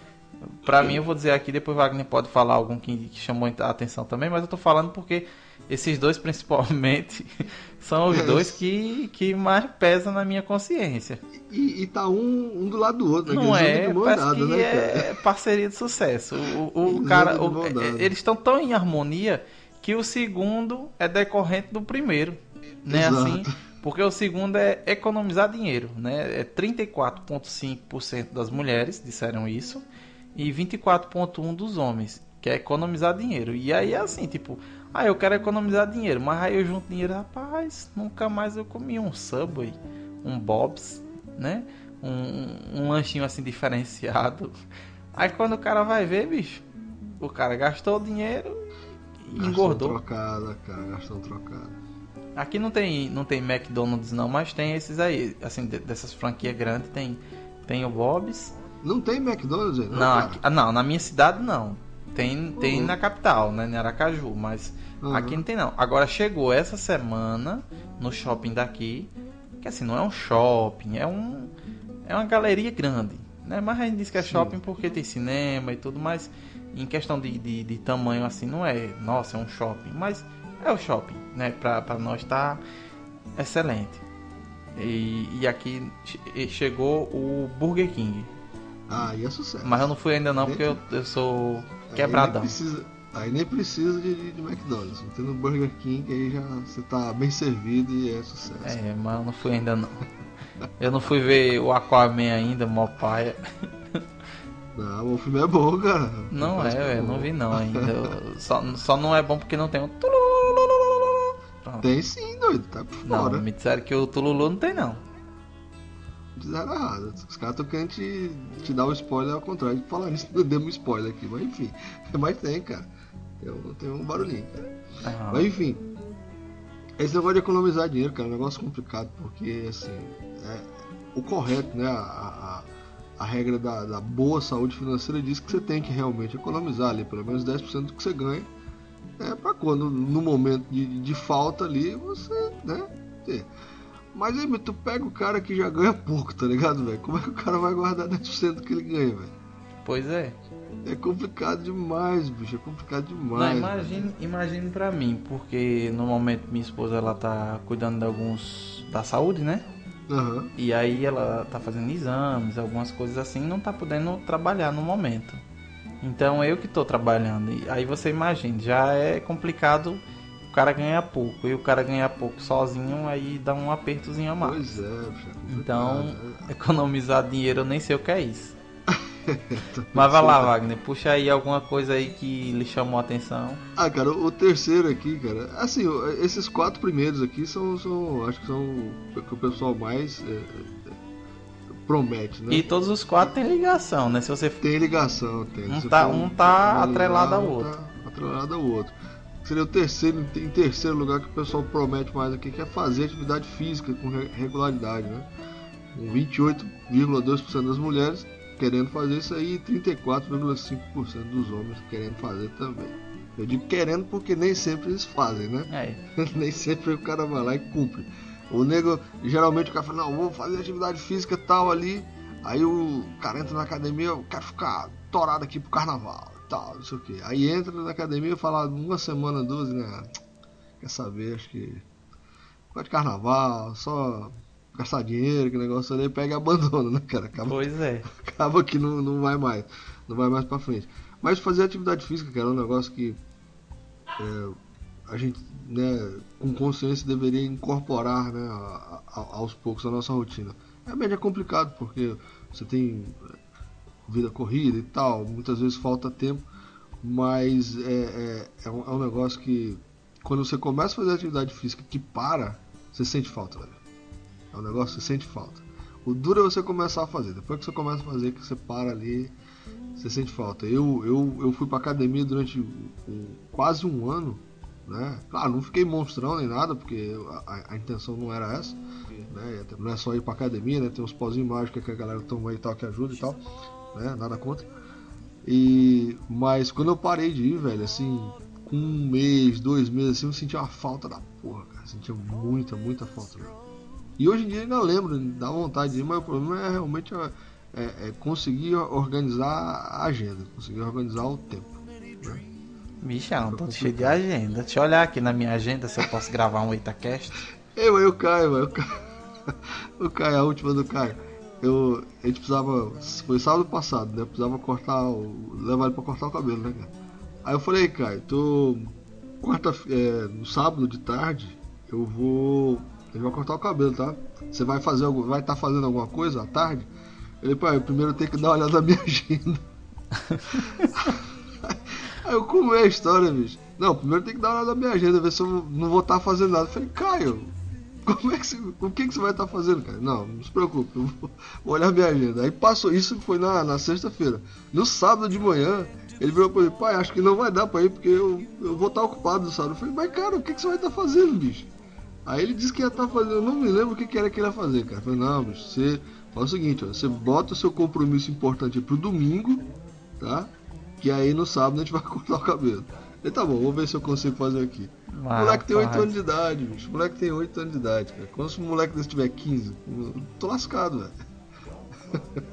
para mim eu vou dizer aqui, depois o Wagner pode falar algum que, que chamou a atenção também, mas eu tô falando porque esses dois principalmente são os É. dois que, que mais pesam na minha consciência. E, e tá um, um do lado do outro, né? Não é, que né, cara? é parceria de sucesso. O, o Eles cara, o- dada. eles estão tão em harmonia que o segundo é decorrente do primeiro, né? Exato. Assim, porque o segundo é economizar dinheiro, né? É 34,5% das mulheres disseram isso e 24,1% dos homens, que é economizar dinheiro. E aí é assim, tipo, ah, eu quero economizar dinheiro, mas aí eu junto dinheiro, rapaz, nunca mais eu comi um Subway, um Bob's, né? Um, um lanchinho assim diferenciado. Aí quando o cara vai ver, bicho, o cara gastou o dinheiro e Gastão engordou. trocada, cara, gastão trocada. Aqui não tem, não tem McDonald's não, mas tem esses aí, assim, de- dessas franquias grandes, tem, tem o Bob's. Não tem McDonald's aí, não, Não, aqui- ah, não, na minha cidade não. Tem, tem Uhum. na capital, né, em Aracaju, mas Uhum. aqui não tem não. Agora chegou essa semana no shopping daqui, que assim, não é um shopping, é um é uma galeria grande, né? Mas a gente diz que é Sim. shopping porque tem cinema e tudo, mas em questão de, de, de tamanho assim, não é, nossa, é um shopping, mas é o shopping, né? Pra, pra nós tá excelente. E, e aqui che- chegou o Burger King. Ah, aí é sucesso. Mas eu não fui ainda não, porque eu, eu sou quebradão. Aí nem precisa, aí nem precisa de, de- McDonald's. Tendo Burger King, aí já você tá bem servido e é sucesso. É, mas eu não fui ainda não. Eu não fui ver o Aquaman ainda, mó paia. Não, o filme é bom, cara. Não é, velho, bom. não vi não ainda. Eu- Só, só não é bom porque não tem um tulululululu. Pronto. Tem sim, doido, tá por Não, fora. me disseram que o Tululu não tem não. Fizeram errado. Os caras estão querendo te, te dar o spoiler ao contrário de falar nisso, não demos spoiler aqui, mas enfim. Mas tem, cara. Tem um, tem um barulhinho, cara. Ah, Mas enfim, esse negócio de economizar dinheiro, cara, é um negócio complicado, porque assim, é, o correto, né? A, a, a regra da, da boa saúde financeira diz que você tem que realmente economizar ali pelo menos 10% do que você ganha. É pra quando, no momento de, de falta ali, você, né? Ter. Mas aí, tu pega o cara que já ganha pouco, tá ligado, velho? Como é que o cara vai guardar 10% do que ele ganha, velho? Pois é. É complicado demais, bicho. É complicado Não, demais. imagine, imagine pra mim, porque no momento minha esposa ela tá cuidando de alguns da saúde, né? Aham. E aí ela tá fazendo exames, algumas coisas assim, não tá podendo trabalhar no momento. Então eu que tô trabalhando. E aí você imagina, já é complicado cara ganhar pouco. E o cara ganhar pouco sozinho, aí dá um apertozinho a mais. Pois é. É. Então, economizar dinheiro eu nem sei o que é isso. Mas vai lá, Wagner, puxa aí alguma coisa aí que lhe chamou a atenção. Ah, cara, o terceiro aqui, cara, assim, esses quatro primeiros aqui são, são acho que são o que o pessoal mais é, é, promete, né? E todos os quatro têm ligação, né? Se você Tem ligação, tem. Um tá- for- um tá atrelado ao outro. Tá atrelado ao outro. Seria o terceiro, em terceiro lugar que o pessoal promete mais aqui, que é fazer atividade física com regularidade, né? Com 28,2% das mulheres querendo fazer isso aí e 34,5% dos homens querendo fazer também. Eu digo querendo porque nem sempre eles fazem, né? É. nem sempre o cara vai lá e cumpre. O nego, geralmente o cara fala, não, vou fazer atividade física tal ali. Aí o cara entra na academia, eu quero ficar torado aqui pro carnaval tal, não sei o que. Aí entra na academia e fala uma semana, duas, né? Quer saber, acho que. Gosta de carnaval, só gastar dinheiro, que negócio ali, pega e abandona, né, cara? Acaba, Pois é. acaba que não, não vai mais, não vai mais pra frente. Mas fazer atividade física, cara, é um negócio que é, a gente, né, com consciência deveria incorporar, né, a- a- aos poucos na nossa rotina. Realmente é complicado porque você tem vida corrida e tal, muitas vezes falta tempo, mas é, é, é, um, é um negócio que quando você começa a fazer atividade física que para, você sente falta, velho. É um negócio que você sente falta. O duro é você começar a fazer. Depois que você começa a fazer, que você para ali, você sente falta. Eu, eu, eu fui pra academia durante um- quase um ano, né? Claro, não fiquei monstrão nem nada, porque a, a intenção não era essa. Né? Não é só ir pra academia, né? Tem uns pozinhos mágicos que a galera toma aí e tal, que ajuda e tal. Né? Nada contra. E, mas quando eu parei de ir, velho, assim, com um mês, dois meses, assim, eu sentia uma falta da porra, cara. Sentia muita, muita falta, velho. E hoje em dia ainda lembro, dá vontade de ir, mas o problema é realmente é, é- é conseguir organizar a agenda, conseguir organizar o tempo. né? Bichão, tô cheio de agenda. Deixa eu olhar aqui na minha agenda se eu posso gravar um Itacast. Eu, eu caio. Eu caio. O Caio, a última do Caio. Eu, a gente precisava. Foi sábado passado, né? Precisava cortar. O, levar ele pra cortar o cabelo, né, cara? Aí eu falei, Caio, tô. Quarta, é, no sábado de tarde, eu vou. Gente vai cortar o cabelo, tá? Você vai fazer algo. Vai estar fazendo alguma coisa à tarde? Ele, pai, primeiro eu tenho que dar uma olhada na minha agenda. Aí eu como é a história, bicho? Não, primeiro tem que dar uma olhada na minha agenda, ver se eu não vou estar fazendo nada. Eu falei, Caio, como é que você, o que, que você vai estar fazendo, cara? Não, não se preocupe, eu vou, vou olhar minha agenda. Aí passou, isso foi na, na sexta-feira. No sábado de manhã, ele virou pra mim, pai, acho que não vai dar pra ir, porque eu, eu vou estar ocupado no sábado. Eu falei, mas cara, o que, que você vai estar fazendo, bicho? Aí ele disse que ia estar fazendo, eu não me lembro o que, que era que ele ia fazer, cara. Eu falei, não, bicho, você faz o seguinte, ó, você bota o seu compromisso importante pro domingo, tá? Que aí no sábado a gente vai cortar o cabelo. Ele tá bom, vou ver se eu consigo fazer aqui. Ah, moleque tem 8 rapaz. anos de idade, bicho. Moleque tem 8 anos de idade, cara. Quando se o moleque desse tiver 15, eu tô lascado, velho.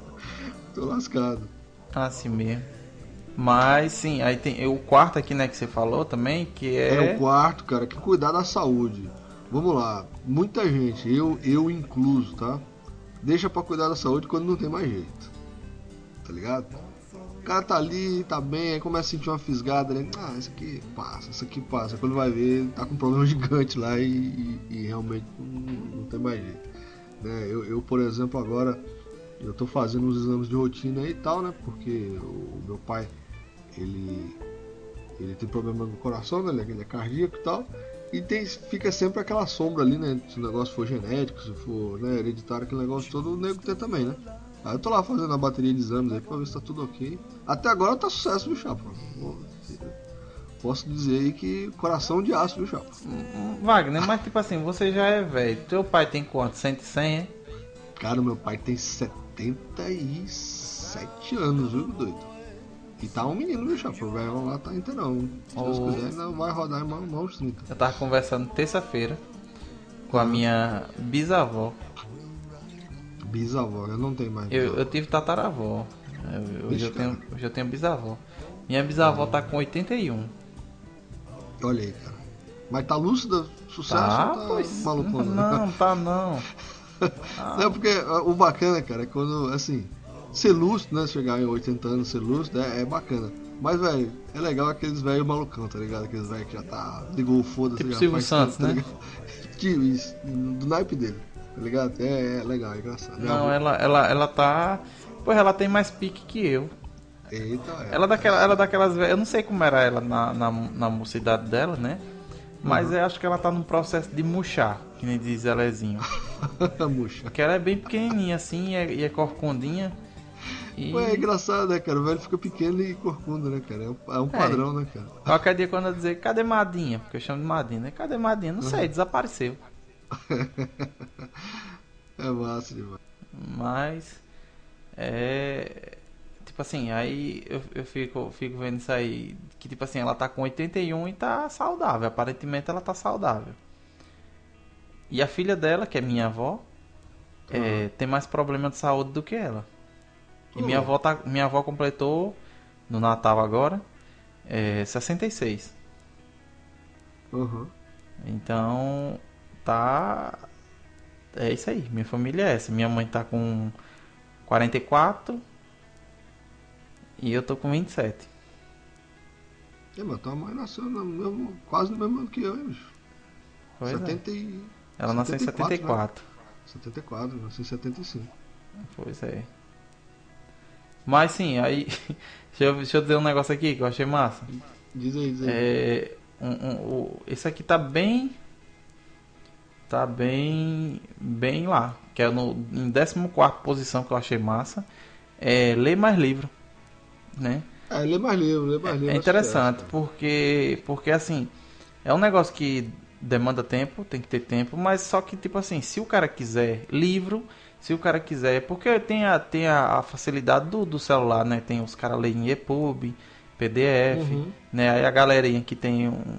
tô lascado. Assim mesmo. Mas sim, aí tem o quarto aqui, né, que você falou também, que É, é. o quarto, cara, que cuidar da saúde. Vamos lá, muita gente, eu, eu incluso, tá? Deixa pra cuidar da saúde quando não tem mais jeito. Tá ligado? O cara tá ali, tá bem, aí começa a sentir uma fisgada, né? Ah, isso aqui passa, isso aqui passa. Quando vai ver, tá com um problema gigante lá e, e- e realmente não, não tem mais jeito. Né? Eu, eu, por exemplo, agora eu tô fazendo uns exames de rotina e tal, né? Porque o meu pai, ele ele tem problema no coração, né? Ele é cardíaco e tal. E tem, fica sempre aquela sombra ali, né? Se o negócio for genético, se for né, hereditário, aquele negócio todo, o nego tem também, né? Aí eu tô lá fazendo a bateria de exames aí pra ver se tá tudo ok. Até agora tá sucesso, viu, Chapa? Posso dizer aí que coração de aço, viu, Chapa? Wagner, mas tipo assim, você já é velho. Teu pai tem quanto? 100 e 100, é? Cara, meu pai tem 77 anos, viu, doido? E tá um menino, viu, Chapa? O velho lá tá inteirão. Se Deus Oh. quiser, ainda vai rodar mão- mãos 30. Eu tava conversando terça-feira com a minha bisavó. Bisavó, eu não tenho mais. Eu, eu tive tataravó. Eu- Hoje Ixi, eu, tenho, hoje eu tenho bisavó. Minha bisavó tá com 81. Olha aí, cara. Mas tá lúcida? Sucesso Tá, tá pois. malucona? Não, tá não. Não, porque ah, o bacana, cara, é quando, assim, ser lúcido, né? Chegar em 80 anos, ser lúcido, é, é bacana. Mas, velho, é legal aqueles velhos malucão, tá ligado? Aqueles velhos que já tá. Ligou o foda-se. Tipo já Silvio Santos, tá né? ligado? Tipo isso, do naipe dele, tá ligado? É, é legal, é engraçado. Minha Não, avó- ela, ela, ela tá. Porra, ela tem mais pique que eu. Eita, é. Ela é daquela, ela é daquelas velhas. Eu não sei como era ela na, na, na mocidade dela, né? Mas Uhum. eu acho que ela tá num processo de murchar, que nem diz Elezinho. Murcha. Porque ela é bem pequenininha assim e é, e é corcundinha. E... Ué, é engraçado, né, cara? O velho fica pequeno e corcunda, né, cara? É um, é um padrão, né, cara? Qualquer dia quando eu dizer, cadê Madinha? Porque eu chamo de Madinha, né? Cadê Madinha? Não sei, desapareceu. É massa demais. Mas é. Tipo assim, aí eu, eu fico, fico vendo isso aí. Que tipo assim, ela tá com 81 e tá saudável. Aparentemente ela tá saudável. E a filha dela, que é minha avó, é, tem mais problema de saúde do que ela. E minha Uhum. avó, tá, minha avó completou no Natal agora é, 66. Uhum. Então, tá. É isso aí. Minha família é essa. Minha mãe tá com 44 e eu tô com 27. É, mas tua mãe nasceu no mesmo, quase no mesmo ano que eu, hein, bicho? Pois é. 70 e... Ela nasceu em 74, 74. 74, nasceu em 75. Pois é. Mas sim, aí. deixa, eu, deixa eu dizer um negócio aqui que eu achei massa. Diz aí, diz aí. É, um, um, o- esse aqui tá bem. Tá bem. Bem lá. Que é no, em 14 posição que eu achei massa. É ler mais livro. Né? É, lê mais livro, lê mais livro. É interessante, porque, porque assim, é um negócio que demanda tempo, tem que ter tempo, mas só que, tipo assim, se o cara quiser livro, se o cara quiser, porque tem a, tem a, a facilidade do, do celular, né? Tem os caras lerem EPUB, PDF, Uhum. né? Aí a galerinha que tem um,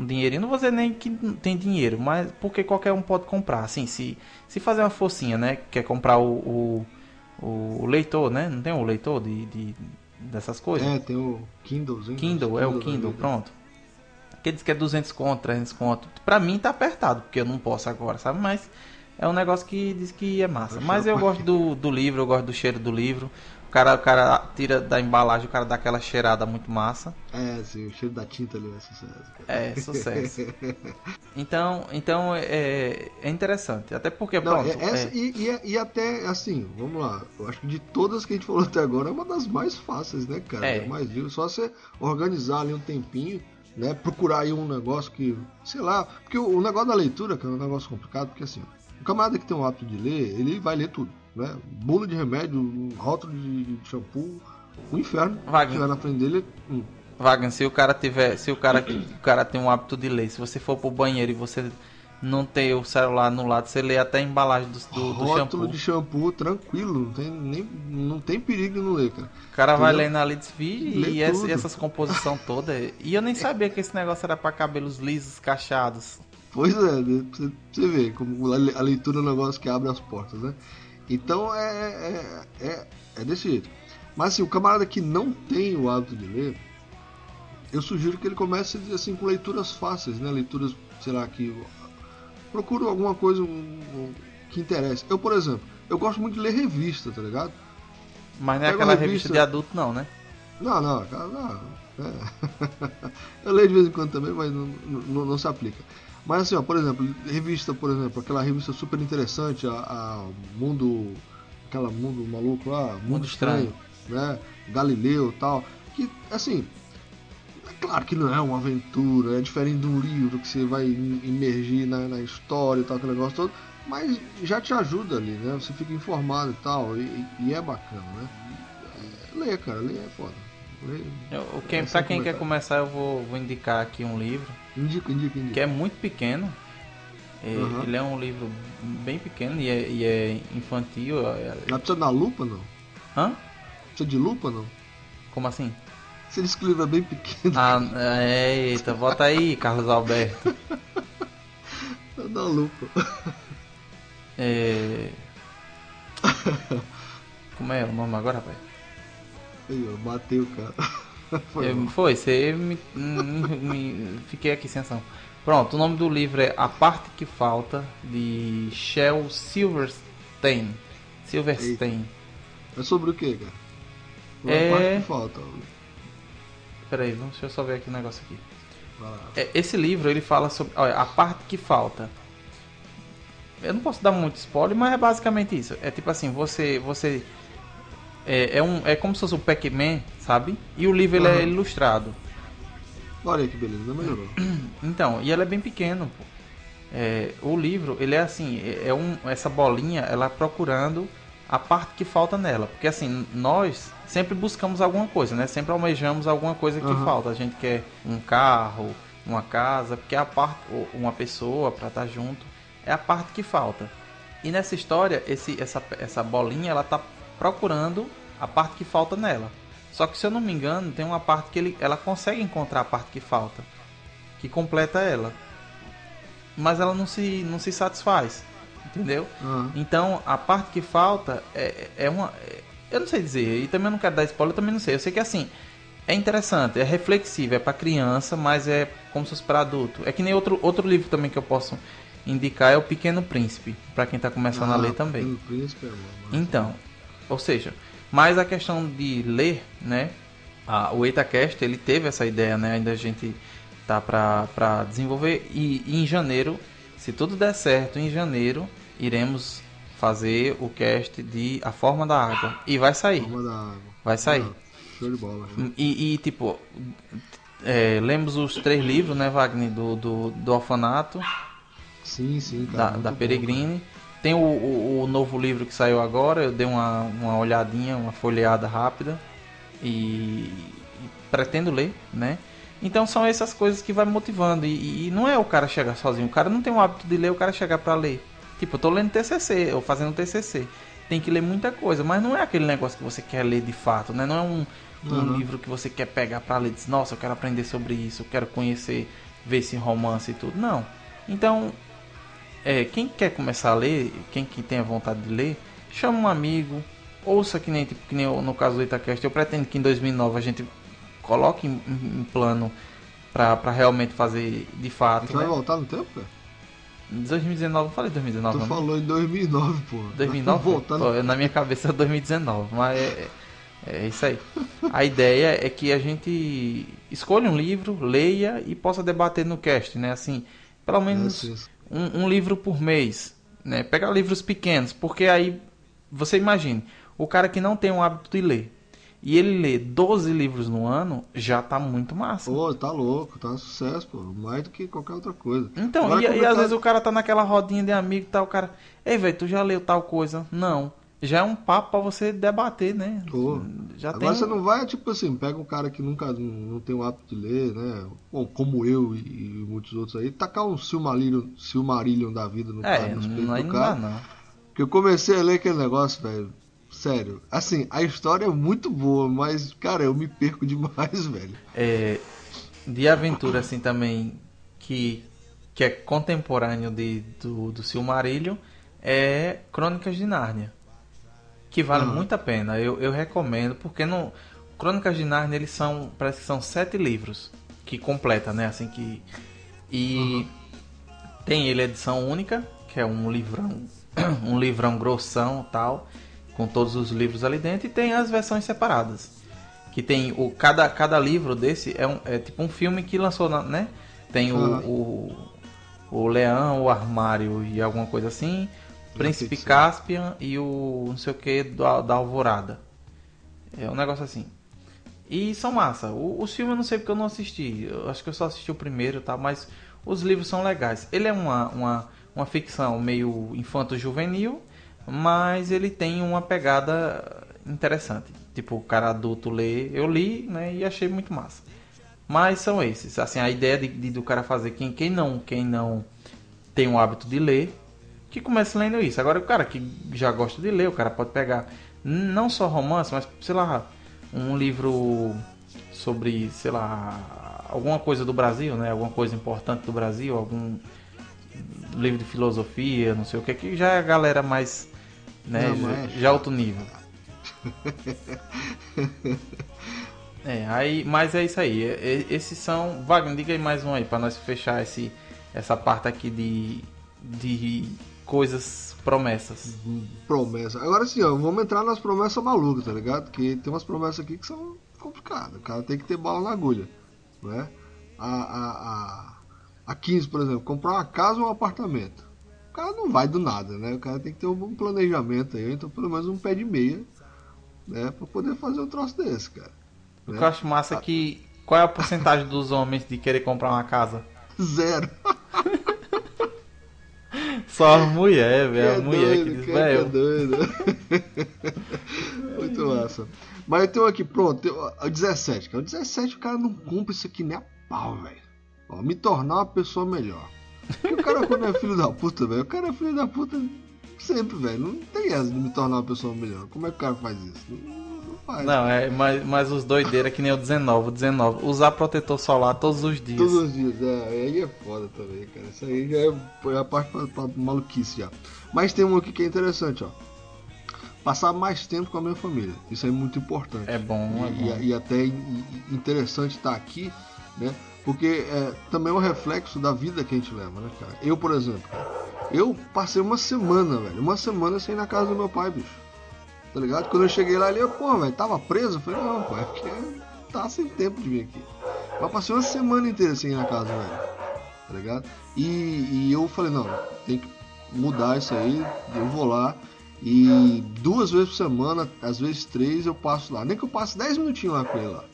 um dinheirinho, não vou dizer nem que tem dinheiro, mas porque qualquer um pode comprar, assim, se, se fazer uma forcinha, né? Quer comprar o, o, o leitor, né? Não tem o leitor de, de dessas coisas? É, tem o Kindlezinho. Kindle, é o Kindle, pronto. Que diz que é 200 conto, 300 conto. Pra mim tá apertado, porque eu não posso agora, sabe? Mas é um negócio que diz que é massa. Mas eu gosto do, do livro, eu gosto do cheiro do livro. O cara, o cara tira da embalagem, o cara dá aquela cheirada muito massa. É, sim, o cheiro da tinta ali é sucesso. cara. É, sucesso. Então, então é, é interessante. Até porque, Não, pronto. é- essa, é, E, e, e até, assim, vamos lá. Eu acho que de todas que a gente falou até agora, é uma das mais fáceis, né, cara? É. É. mais livre. Só você organizar ali um tempinho, né? Procurar aí um negócio que, sei lá. Porque o, o negócio da leitura, que é um negócio complicado, porque assim, o camarada que tem o hábito de ler, ele vai ler tudo, né? Bula de remédio, um rótulo de, shampoo, o inferno. Wagner. tiver na frente dele, hum, Wagner, se o cara tiver, se o cara, o cara tem um hábito de ler, se você for pro banheiro e você não ter o celular no lado, você lê até a embalagem do, do, do rótulo shampoo. de shampoo, tranquilo, não tem, nem, não tem perigo de não ler, cara. O cara vai Entendeu? lendo ali diz, "Vixe, Lê e essa- essas composição toda. E eu nem sabia que esse negócio era pra cabelos lisos, cachados. Pois é, né? Você, ver como a leitura é um negócio que abre as portas, né? Então é, é, é, é desse jeito. Mas assim, o camarada que não tem o hábito de ler, eu sugiro que ele comece assim com leituras fáceis, né? Leituras, sei lá, que procura alguma coisa que interesse. Eu, por exemplo, eu gosto muito de ler revista, tá ligado? Mas não é aquela revista revista- de adulto, não, né? Não, não, cara, não. é. Eu leio de vez em quando também, mas não, não, não se aplica. Mas assim, ó, por exemplo, revista, por exemplo, aquela revista super interessante, a, a Mundo. Aquela Mundo maluco lá, Mundo, Mundo Estranho, né? Galileu e tal. Que, assim. É claro que não é uma aventura, é diferente de um livro que você vai im- imergir na, na história e tal, aquele negócio todo, mas já te ajuda ali, né? Você fica informado e tal, e, e é bacana, né? É, lê, cara, lê é foda. Eu, o quem, É, pra quem quer comentário. começar, eu vou, vou indicar aqui um livro indica, indica, indica. que é muito pequeno. É, Uhum. Ele é um livro bem pequeno e é, e é infantil. é- Mas precisa da lupa, não? Hã? Precisa de lupa, não? Como assim? Se ele escreve bem pequeno, Ah, eita, bota aí, Carlos Alberto. da lupa. É... Como é o nome agora, rapaz? Aí, ó, bateu, cara. Foi Eu- foi, você me, me- Fiquei aqui sem ação. Pronto, o nome do livro é A Parte Que Falta, de Shel Silverstein. Silverstein. É sobre o que, cara? É- parte que falta. Peraí, vamos- deixa eu só ver aqui o negócio aqui. É, Esse livro ele fala sobre olha, a parte que falta. Eu não posso dar muito spoiler, mas é basicamente isso. É tipo assim, você você é, é um é como se fosse o Pac-Man, sabe? E o livro ele é ilustrado. Olha que beleza, melhorou. Então, e ele é bem pequeno. pô. É, o livro ele é assim, é- é um essa bolinha ela procurando a parte que falta nela. Porque assim, nós sempre buscamos alguma coisa, né? Sempre almejamos alguma coisa que Uhum. falta. A gente quer um carro, uma casa, porque a parte, uma pessoa para estar junto, é a parte que falta. E nessa história, esse, essa, essa bolinha, ela tá procurando a parte que falta nela. Só que se eu não me engano, tem uma parte que ele, ela consegue encontrar a parte que falta, que completa ela. Mas ela não se, não se satisfaz, entendeu? Aham. Então, a parte que falta é, é uma. é- eu não sei dizer, e também não quero dar spoiler, eu também não sei. Eu sei que assim, é interessante, é reflexivo, é para criança, mas é como se fosse para adulto. É que nem outro, outro livro também que eu posso indicar é O Pequeno Príncipe, para quem tá começando a Ah, ler também. Pequeno Príncipe, é Então, ou seja, mas a questão de ler, né? A, o EitaCast, ele teve essa ideia, né? Ainda a gente tá pra, pra desenvolver e, e em janeiro, se tudo der certo, em janeiro iremos fazer o cast de A Forma da Água e vai sair, Forma da água. vai sair. Ah, show de bola. show. E, e, tipo, é, lemos os três livros, né, Wagner, do, do, do orfanato, Sim, sim, da, da bom, Peregrine. Tem o, o, o novo livro que saiu agora, eu dei uma, uma olhadinha, uma folheada rápida e, e pretendo ler, né? Então são essas coisas que vai motivando e, e não é o cara chegar sozinho, o cara não tem o hábito de ler, o cara chegar pra ler. Tipo, eu tô lendo TCC, ou fazendo TCC. Tem que ler muita coisa, mas não é aquele negócio que você quer ler de fato, né? Não é um, um Uhum. livro que você quer pegar pra ler e diz, nossa, eu quero aprender sobre isso, eu quero conhecer, ver esse romance e tudo. Não. Então, é, quem quer começar a ler, quem que tem a vontade de ler, chama um amigo, ouça que nem, tipo, que nem eu- no caso do Itacast, eu pretendo que em 2009 a gente coloque em, em- plano pra pra realmente fazer de fato, vai né? voltar no tempo, cara? Em 2019, eu falei 2019, Tu não, falou em 2009, pô. 2009? Voltando. Pô, na minha cabeça é 2019, mas é, é isso aí. A ideia é que a gente escolha um livro, leia e possa debater no cast, né? Assim, pelo menos Isso, isso. Um, um livro por mês, né? Pegar livros pequenos, porque aí você imagine, o cara que não tem o hábito de ler e ele lê 12 livros no ano, já tá muito massa. Pô, tá louco, tá um sucesso, pô. Mais do que qualquer outra coisa. Então, e, e comentar- às vezes o cara tá naquela rodinha de amigo e tal, o cara, ei, velho, tu já leu tal coisa? Não. Já é um papo pra você debater, né? Pô. Já Agora tem você não vai, tipo assim, pega um cara que nunca não, tem o hábito de ler, né? Bom, como eu e, e muitos outros aí, tacar um Silmarillion, Silmarillion da vida no, cara, É, nos peitos do dá cara. não. Que eu comecei a ler aquele negócio, velho. Sério. Assim, a história é muito boa, mas, cara, eu me perco demais, velho. É, de aventura assim também que que é contemporâneo de, do, do Silmarillion é Crônicas de Nárnia que vale Aham. muito a pena eu, eu recomendo porque no Crônicas de Nárnia eles são parece que são sete livros que completa né assim que e tem ele edição única que é um livrão um livrão grossão tal com todos os livros ali dentro e tem as versões separadas que tem o cada, cada livro desse é, um, é tipo um filme que lançou na- né tem o, Ah. o o leão o armário e alguma coisa assim príncipe. Caspian e o não sei o que da, da alvorada é um negócio assim e são massa o, os filmes eu não sei porque eu não assisti eu acho que eu só assisti o primeiro tá mas os livros são legais ele é uma uma, uma ficção meio infanto juvenil mas ele tem uma pegada interessante. Tipo, o cara adulto lê, eu li, né, e achei muito massa. Mas são esses, assim, a ideia de, de- do cara fazer quem, quem não, quem não tem o hábito de ler, que comece lendo isso. Agora o cara que já gosta de ler, o cara pode pegar não só romance, mas sei lá, um livro sobre, sei lá, alguma coisa do Brasil, né, alguma coisa importante do Brasil, algum livro de filosofia, não sei o que, que já é a galera mais, né, Não, mas- já outro nível. É, aí, mas é isso aí. Esses são. Wagner, diga aí mais um aí pra nós fechar esse, essa parte aqui de, de coisas promessas. Promessa. Agora sim, ó, vamos entrar nas promessas malucas, tá ligado? Que tem umas promessas aqui que são complicadas. O cara tem que ter bala na agulha, né? A, a, a, a 15, por exemplo, comprar uma casa ou um apartamento. O cara não vai do nada, né? O cara tem que ter um bom planejamento aí, então pelo menos um pé de meia, né? Pra poder fazer um troço desse, cara. O que eu acho massa é que. Qual é a porcentagem dos homens de querer comprar uma casa? Zero. Só a mulher, velho. é A mulher que doido, diz, quem é que é velho. doido. Muito massa. Mas eu tenho aqui, pronto, eu- o 17, cara. O 17 o cara não cumpre isso aqui nem a pau, velho. Ó, Me tornar uma pessoa melhor. Porque o cara quando é filho da puta, velho, o cara é filho da puta sempre, velho. Não tem essa de me tornar uma pessoa melhor. Como é que o cara faz isso? Não faz. Não, é, mas, mas os doideiros é que nem o 19, o 19. Usar protetor solar todos os dias. Todos os dias, é, aí é foda também, cara. Isso aí já é, é a parte pra, pra maluquice já. Mas tem um aqui que é interessante, ó. Passar mais tempo com a minha família. Isso é muito importante. É bom, é E, bom. e- e até in- in- interessante estar aqui, né? Porque é, também é um reflexo da vida que a gente leva, né, cara? Eu, por exemplo, eu passei uma semana, velho, uma semana sem ir na casa do meu pai, bicho. Tá ligado? Quando eu cheguei lá, ele, pô, velho, tava preso? Eu falei, não, pô, é porque tá sem tempo de vir aqui. Mas passei uma semana inteira ir na casa, velho. Tá ligado? E, e eu falei, não, tem que mudar isso aí, eu vou lá. E duas vezes por semana, às vezes três, eu passo lá. Nem que eu passe 10 minutinhos lá com ele lá.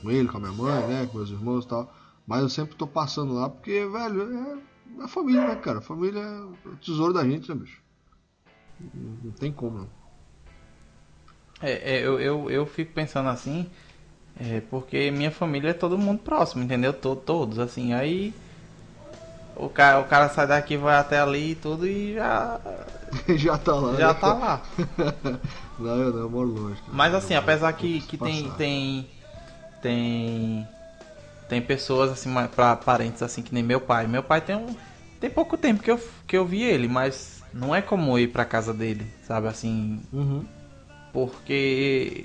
Com ele, com a minha mãe, né? Com meus irmãos e tal. Mas eu sempre tô passando lá porque, velho, é a família, né, cara? A família é o tesouro da gente, né, bicho? Não tem como, não. É, é, eu, eu, eu fico pensando assim, é, porque minha família é todo mundo próximo, entendeu? To- todos, assim, aí o cara, o cara sai daqui, vai até ali e tudo e já, Já tá lá. já né? tá lá. não, eu não, eu moro longe. Mas assim, apesar que, que tem, tem. Tem. Tem pessoas assim, pra parentes assim, que nem meu pai. Meu pai tem um. Tem pouco tempo que eu, que eu vi ele, mas não é como ir pra casa dele, sabe? Assim, Uhum. Porque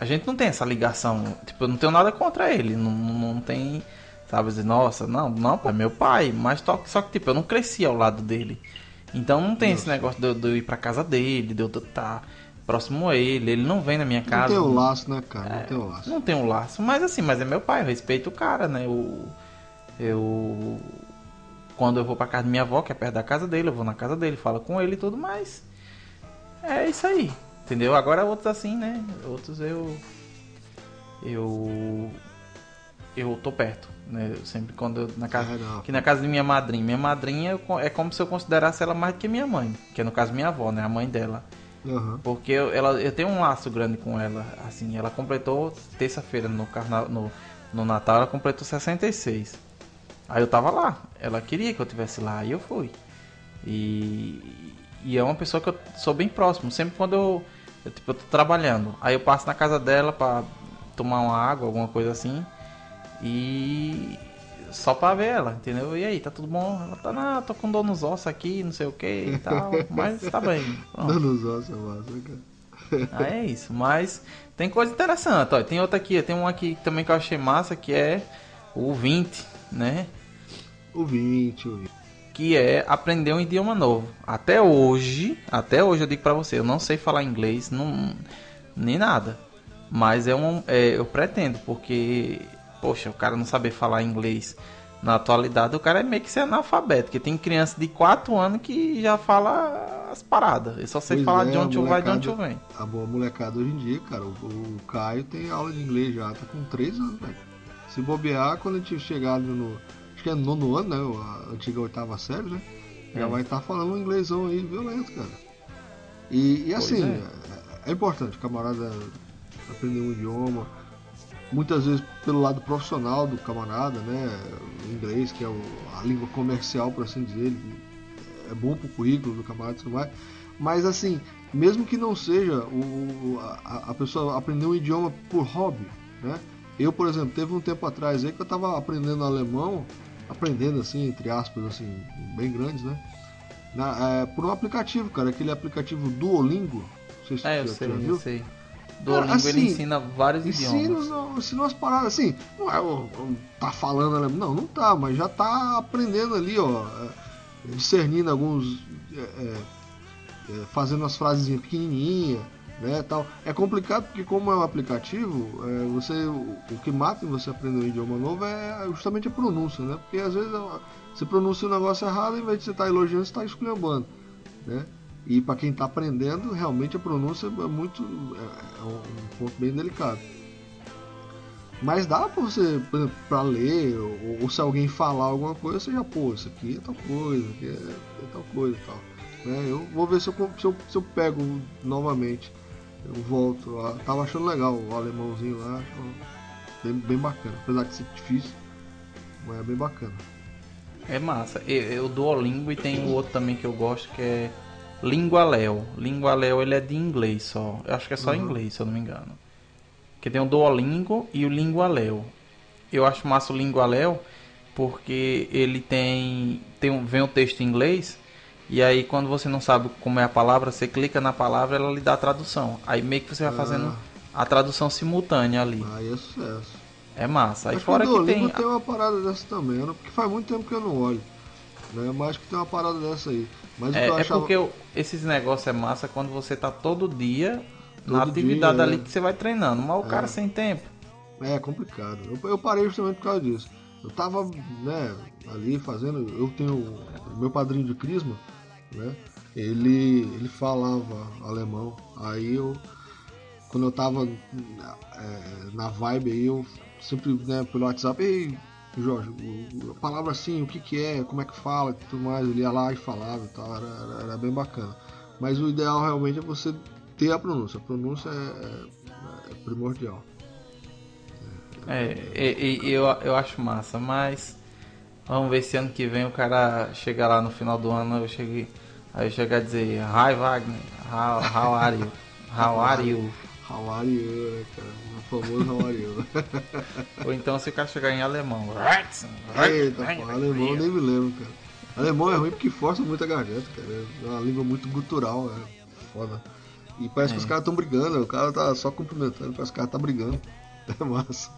a gente não tem essa ligação. Tipo, eu não tenho nada contra ele. Não, não não tem, sabe, dizer, nossa, não, não, é meu pai. Mas só, que- tipo, eu não cresci ao lado dele. Então não tem esse negócio de eu, de eu ir pra casa dele, de eu estar próximo a ele. Ele não vem na minha Não casa. tem o laço, né, cara? É, Não tem o laço. Não tem um laço, mas assim, mas é meu pai, eu respeito o cara, né? Eu, eu quando eu vou pra casa da minha avó, que é perto da casa dele, eu vou na casa dele, falo com ele e tudo mais. É isso aí, entendeu? Agora outros assim, né? Outros eu eu eu tô perto, né? Eu sempre quando eu, na casa É, que na casa de minha madrinha, minha madrinha eu é como se eu considerasse ela mais do que minha mãe, que é no caso minha avó, né? A mãe dela. Aham. Porque eu, ela, eu tenho um laço grande com ela. Assim, ela completou terça-feira no, carna, no, no Natal, ela completou 66. Aí eu tava lá. Ela queria que eu tivesse lá e eu fui. E, e é uma pessoa que eu sou bem próximo. Sempre quando eu, eu, tipo, eu tô trabalhando, aí eu passo na casa dela pra tomar uma água, alguma coisa assim. E só pra ver ela, entendeu? E aí, tá tudo bom? Ela tá, não, tô com dor nos ossos aqui, não sei o que e tal. Mas tá bem. Pronto. Dando os ossos, é massa, cara. Ah, é isso. Mas tem coisa interessante. Ó. Tem outra aqui, tem um aqui também que eu achei massa, que é o 20, né? O 20, o 20. Que é aprender um idioma novo. Até hoje, até hoje eu digo pra você, eu não sei falar inglês, não, nem nada. Mas é um, é, eu pretendo, porque, poxa, o cara não saber falar inglês na atualidade, o cara é meio que ser analfabeto. Porque tem criança de 4 anos que já fala as paradas. Eu só sei Pois falar é, de onde tu vai, de onde tu vem. A boa molecada hoje em dia, cara, o, o Caio tem aula de inglês já, tá com 3 anos, velho. Se bobear, quando a gente chegar ali no. Acho que é nono ano, né? A antiga oitava série, né? Já É. vai estar falando um inglêsão aí violento, cara. E, e assim, é. é. é importante, o camarada aprender um idioma. Muitas vezes pelo lado profissional do camarada, né? O inglês, que é o- a língua comercial, por assim dizer, é bom pro currículo do camarada e tudo mais. Mas assim, mesmo que não seja o, a, a pessoa aprender um idioma por hobby, né? Eu, por exemplo, teve um tempo atrás aí que eu tava aprendendo alemão, aprendendo assim, entre aspas, assim, bem grandes, né? Na- é, por um aplicativo, cara, aquele aplicativo Duolingo. Não sei se É, eu sei, eu sei. Duolingo assim, ele ensina vários Ensina, idiomas. ensina umas paradas assim. Não é o, o- tá falando alemão. Não, não tá, mas já tá aprendendo ali, ó. é, Discernindo alguns. é, é, é, fazendo as frases pequenininhas, né? Tal. É complicado porque, como é um aplicativo, é, você, o, que mata em você aprender um idioma novo é justamente a pronúncia, né? Porque às vezes você pronuncia um negócio errado, em vez de você estar elogiando, você está esculhambando, né? E para quem está aprendendo, realmente a pronúncia é muito é, é um ponto bem delicado. Mas dá pra você, pra ler, ou, ou se alguém falar alguma coisa, você já, pô, isso aqui é tal coisa, aqui é, é tal coisa tal. Né? Eu vou ver se eu, se, eu, se eu pego novamente. Eu volto lá. Tava achando legal o alemãozinho lá. Bem, bem bacana. Apesar de ser difícil, mas é bem bacana. É massa. Eu, eu Duolingo e tem o outro também que eu gosto que é Lingualéu. Lingualéu ele é de inglês só. Eu acho que é só Uhum. inglês, se eu não me engano. Que tem o Duolingo e o Lingualéu. Eu acho massa o Lingualéu porque ele tem, tem um, vem o texto em inglês e aí quando você não sabe como é a palavra, você clica na palavra ela lhe dá a tradução. Aí meio que você vai fazendo a tradução simultânea ali. Aí é sucesso. É massa. Aí acho fora que o que tem tem uma parada dessa também, porque faz muito tempo que eu não olho. Né? Mas que tem uma parada dessa aí. Mas É, é achava... porque eu- esses negócios é massa quando você tá todo dia na Todo atividade dia, ali é. que você vai treinando. Mas o cara sem tempo. É complicado. Eu, eu parei justamente por causa disso. Eu tava, né, ali fazendo. Eu tenho meu padrinho de crisma, né? Ele, ele falava alemão. Aí eu, quando eu tava é, na vibe aí, eu sempre, né, pelo WhatsApp, ei, Jorge, a palavra assim, o que que é, como é que fala e tudo mais. Ele ia lá e falava e tal, era, era, bem bacana. Mas o ideal realmente é você ter a pronúncia. A pronúncia é- é- é primordial. É, e, e eu, eu acho massa, mas vamos ver se ano que vem o cara chegar lá no final do ano, eu cheguei. Aí eu chegar a dizer, Hi Wagner, how, how are you? How are you? How are you, né, cara? O famoso how are you. Ou então se o cara chegar em alemão. Eita, pô, alemão eu nem me lembro, cara. Alemão é ruim porque força muito a garganta, cara. É uma língua muito gutural, é foda. E parece que os caras estão brigando, o cara tá só cumprimentando, parece que o cara tá brigando. É massa.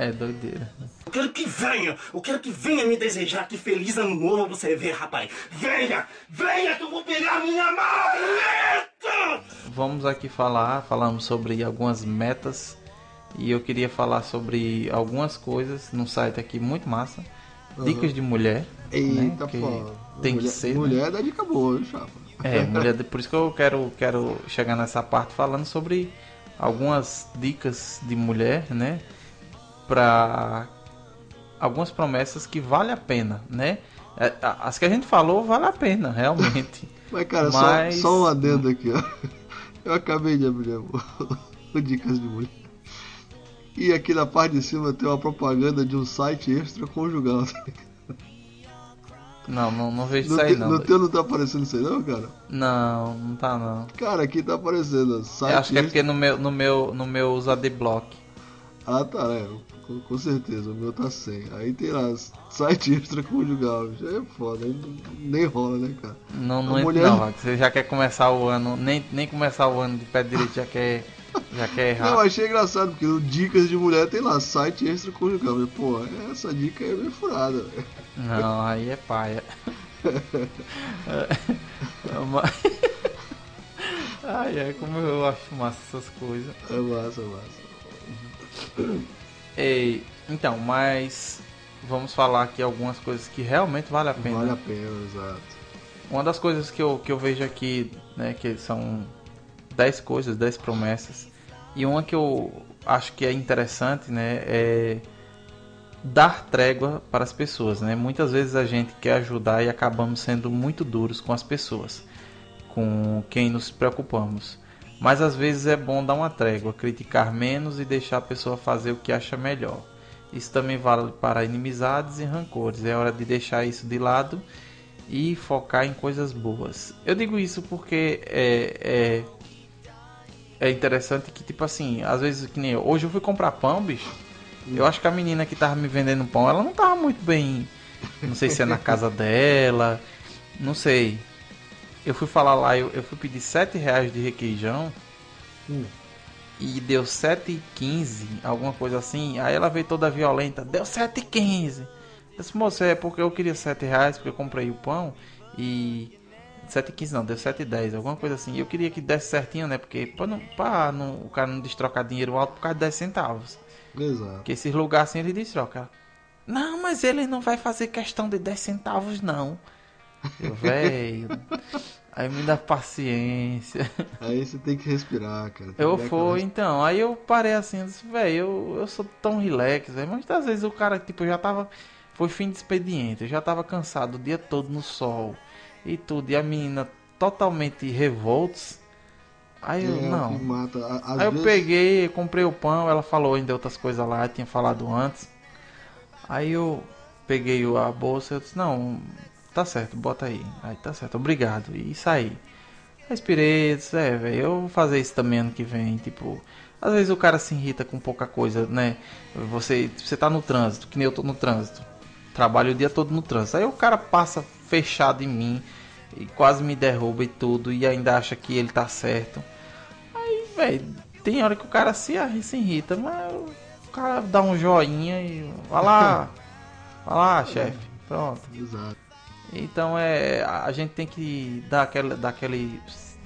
É doideira. Eu quero que venha, eu quero que venha me desejar que feliz ano novo você vê, rapaz. Venha, venha que eu vou pegar minha maleta! Vamos aqui falar, falamos sobre algumas metas e eu queria falar sobre algumas coisas no site aqui muito massa. Dicas de mulher. Eita, né, que pô. Tem mulher, que ser. né? Mulher dá dica boa, viu, chapa? É, mulher, por isso que eu quero, quero chegar nessa parte falando sobre algumas dicas de mulher, né? Pra algumas promessas que vale a pena, né? É, As que a gente falou vale a pena, realmente. Mas, cara, Mas- só, só um adendo aqui, ó. Eu acabei de abrir o, Dicas de Mulher. E aqui na parte de cima tem uma propaganda de um site extraconjugal. Não, não, não vejo No, isso aí não. no teu não tá aparecendo isso aí não, cara? Não, não tá não. Cara, aqui tá aparecendo. Site Eu acho que é extra- porque no meu, no meu, no meu usa adblock. Ah, tá, é. Com, com certeza, o meu tá sem. Aí tem lá, site extraconjugal. Já é foda, nem rola, né, cara? Não, não mulher- não. Você já quer começar o ano, nem, nem começar o ano de pé direito já quer, já quer errar. Não, achei engraçado, porque no Dicas de Mulher tem lá, site extraconjugal. Eu, Pô, essa dica é meio furada, velho. Não, aí é paia. Mas- Ai, é como eu acho massa essas coisas. É massa, é massa. Ei, então, mas vamos falar aqui algumas coisas que realmente vale a pena. Vale a pena, exato. Uma das coisas que eu, que eu vejo aqui, né, que são 10 coisas, 10 promessas. E uma que eu acho que é interessante, né, é dar trégua para as pessoas, né? Muitas vezes a gente quer ajudar e acabamos sendo muito duros com as pessoas, com quem nos preocupamos. Mas às vezes é bom dar uma trégua, criticar menos e deixar a pessoa fazer o que acha melhor. Isso também vale para inimizades e rancores. É hora de deixar isso de lado e focar em coisas boas. Eu digo isso porque é, é, é interessante que, tipo assim, às vezes, que nem eu, hoje eu fui comprar pão, bicho. Eu acho que a menina que tava me vendendo pão, ela não tava muito bem. Não sei se é na casa dela, não sei. Eu fui falar lá, eu, eu fui pedir 7 reais de requeijão Hum. e deu 7,15, alguma coisa assim. Aí ela veio toda violenta, deu 7,15. Eu disse, moça, é porque eu queria 7 reais, porque eu comprei o pão e. 7,15 não, deu 7,10, alguma coisa assim. Eu queria que desse certinho, né? Porque pra, não, pra não, o cara não destrocar dinheiro alto por causa de 10 centavos. Exato. Porque esses lugares assim ele destroca. Não, mas ele não vai fazer questão de 10 centavos, não. Eu, velho. Aí me dá paciência. Aí você tem que respirar, cara. Tem Eu fui, então. Aí eu parei assim, eu disse, velho, eu, eu sou tão relax, velho. Às vezes o cara, tipo, já tava. Foi fim de expediente, eu já tava cansado o dia todo no sol e tudo. E a menina totalmente revoltos. Aí eu, É, o não. Aí eu vezes, peguei, comprei o pão, ela falou ainda outras coisas lá, tinha falado antes. Aí eu peguei a bolsa, eu disse, não, tá certo, bota aí. Aí tá certo, obrigado. E saí. Respirei, disse, é, velho, eu vou fazer isso também ano que vem, tipo. Às vezes o cara se irrita com pouca coisa, né? Você, você tá no trânsito, que nem eu tô no trânsito. Trabalho o dia todo no trânsito. Aí o cara passa fechado em mim e quase me derruba e tudo, e ainda acha que ele tá certo. Aí, velho, tem hora que o cara se, se irrita, mas o cara dá um joinha e. Vai lá, vai lá, chefe. Pronto. Exato. Então é. A gente tem que dar aquela, dar aquele,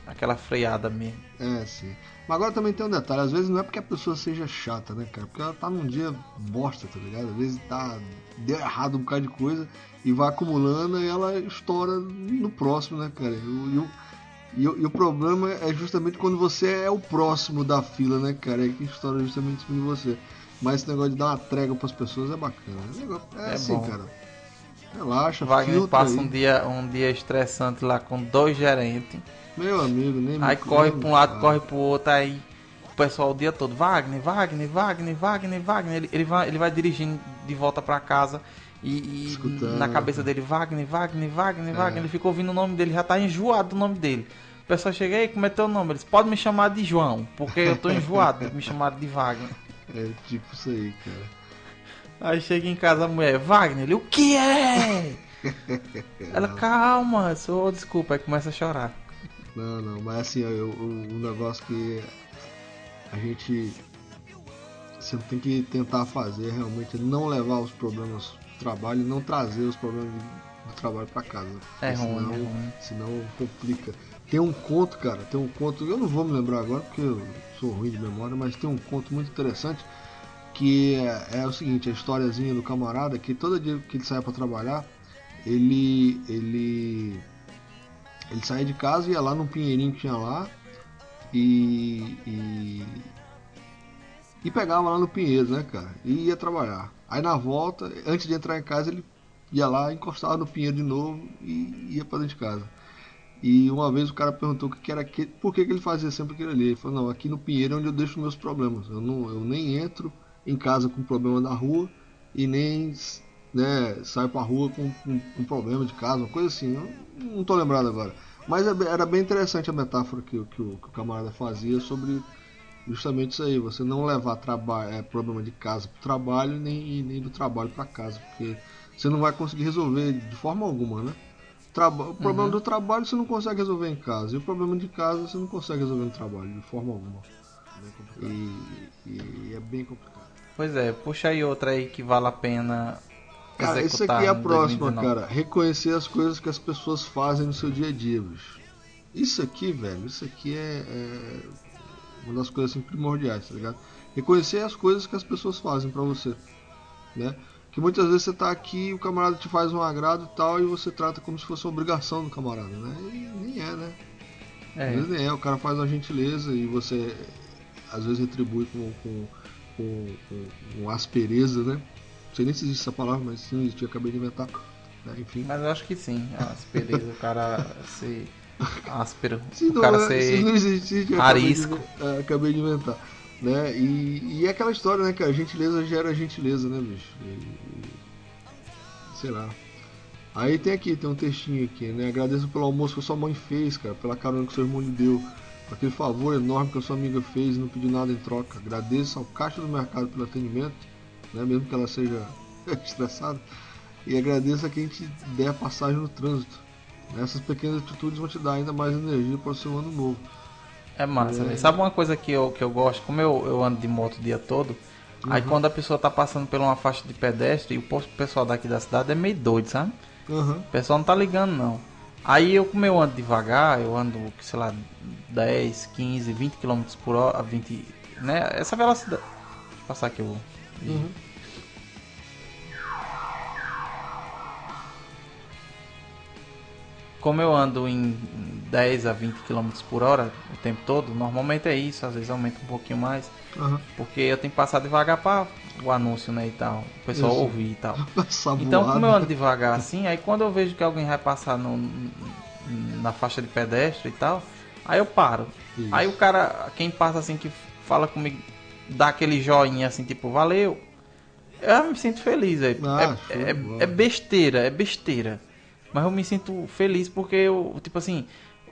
aquela freada mesmo. É, sim. Mas agora também tem um detalhe, às vezes não é porque a pessoa seja chata, né, cara? Porque ela tá num dia bosta, tá ligado? Às vezes tá. Deu errado um bocado de coisa e vai acumulando e ela estoura no próximo, né, cara? E, o- e o- e o- problema é justamente quando você é o próximo da fila, né, cara? É que estoura justamente em cima de você. Mas esse negócio de dar uma trégua pras pessoas é bacana. É, negócio- é É assim, bom. cara. Relaxa, Wagner passa aí. um dia, um dia estressante lá com dois gerentes. Meu amigo, nem me- Aí corre nem pra me um lado, fala. corre pro outro, aí o pessoal o dia todo, Wagner, Wagner, Wagner, Wagner, Wagner. Ele, ele, vai, ele vai dirigindo de volta pra casa e, e na cabeça dele, Wagner, Wagner, Wagner, É. Wagner. Ele fica ouvindo o nome dele, já tá enjoado do nome dele. O pessoal chega aí, como é teu nome? Eles podem me chamar de João, porque eu tô enjoado de me chamar de Wagner. É tipo isso aí, cara. Aí chega em casa a mulher, Wagner, ele, o que é? Ela, calma, sou, desculpa, aí começa a chorar. Não, não, mas assim, eu- o, o negócio que a gente sempre tem que tentar fazer realmente é não levar os problemas do trabalho e não trazer os problemas do, trabalho pra casa. É porque ruim, senão, é ruim. senão complica. Tem um conto, cara, tem um conto, eu não vou me lembrar agora porque eu sou ruim de memória, mas tem um conto muito interessante que é, é o seguinte, a historiazinha do camarada que todo dia que ele saia pra trabalhar, ele ele ele saía de casa, ia lá num pinheirinho que tinha lá e, e, e pegava lá no pinheiro, né, cara? E ia trabalhar. Aí na volta, antes de entrar em casa, ele ia lá, encostava no pinheiro de novo e ia pra dentro de casa. E uma vez o cara perguntou o que que era aquele, por que, que ele fazia sempre aquilo ali. Ele falou, não, aqui no pinheiro é onde eu deixo meus problemas. Eu, não, eu nem entro em casa com problema na rua e nem né, saio pra rua com, com, com problema de casa, uma coisa assim. Eu não tô lembrado agora. Mas é era bem interessante a metáfora que, o- que, o, que o camarada fazia sobre justamente isso aí. Você não levar é, problema de casa pro trabalho nem, nem do trabalho para casa. Porque você não vai conseguir resolver de forma alguma, né? Traba o problema do trabalho você não consegue resolver em casa. E o problema de casa você não consegue resolver no trabalho, de forma alguma. E, e é bem complicado. Pois é, puxa aí outra aí que vale a pena Cara, isso executar aqui é a próxima, 2019. cara. Reconhecer as coisas que as pessoas fazem no seu dia a dia, bicho. Isso aqui, velho, isso aqui é, é uma das coisas assim, primordiais, tá ligado? Reconhecer as coisas que as pessoas fazem pra você, né? Que muitas vezes você tá aqui, o camarada te faz um agrado e tal, e você trata como se fosse uma obrigação do camarada, né? E nem é, né? Às É, vezes nem é, o cara faz uma gentileza e você às vezes retribui com, com, com, com, com aspereza, né? Não sei nem se existe essa palavra, mas sim, existe, eu acabei de inventar. né? Enfim. mas eu acho que sim, a aspereza, o cara ser áspero, Se o cara é- se não ser... existisse, eu acabei de, arisco. acabei de inventar. Né? E, e é aquela história, né, cara? Gentileza gera gentileza, né, bicho? E- e- sei lá. Aí tem aqui, tem um textinho aqui, né? Agradeço pelo almoço que a sua mãe fez, cara, pela carona que seu irmão lhe deu, por aquele favor enorme que a sua amiga fez e não pediu nada em troca. Agradeço ao caixa do mercado pelo atendimento, né? Mesmo que ela seja estressada. E agradeço a quem te der a passagem no trânsito. Essas pequenas atitudes vão te dar ainda mais energia para o seu ano novo. É massa, É. velho. Sabe uma coisa que eu, que eu gosto? Como eu, eu ando de moto o dia todo, aí Uhum. quando a pessoa tá passando por uma faixa de pedestre, e o pessoal daqui da cidade é meio doido, sabe? Aham. O pessoal não tá ligando, não. Aí eu, como eu ando devagar, eu ando, sei lá, 10, 15, 20 km por hora, 20, né? Essa velocidade. Deixa eu passar aqui o. Uhum. Como eu ando em 10 a 20 km por hora o tempo todo, normalmente é isso, às vezes aumenta um pouquinho mais. Aham. Porque eu tenho que passar devagar para o anúncio, né, e tal. O pessoal Isso. ouvir e tal. Então, como eu ando devagar assim, aí quando eu vejo que alguém vai passar no, na faixa de pedestre e tal, aí eu paro. Isso. Aí o cara, quem passa assim, que fala comigo, dá aquele joinha assim, tipo, valeu. Eu me sinto feliz, velho. Ah, é, é, é besteira, é besteira. Mas eu me sinto feliz porque eu, tipo assim,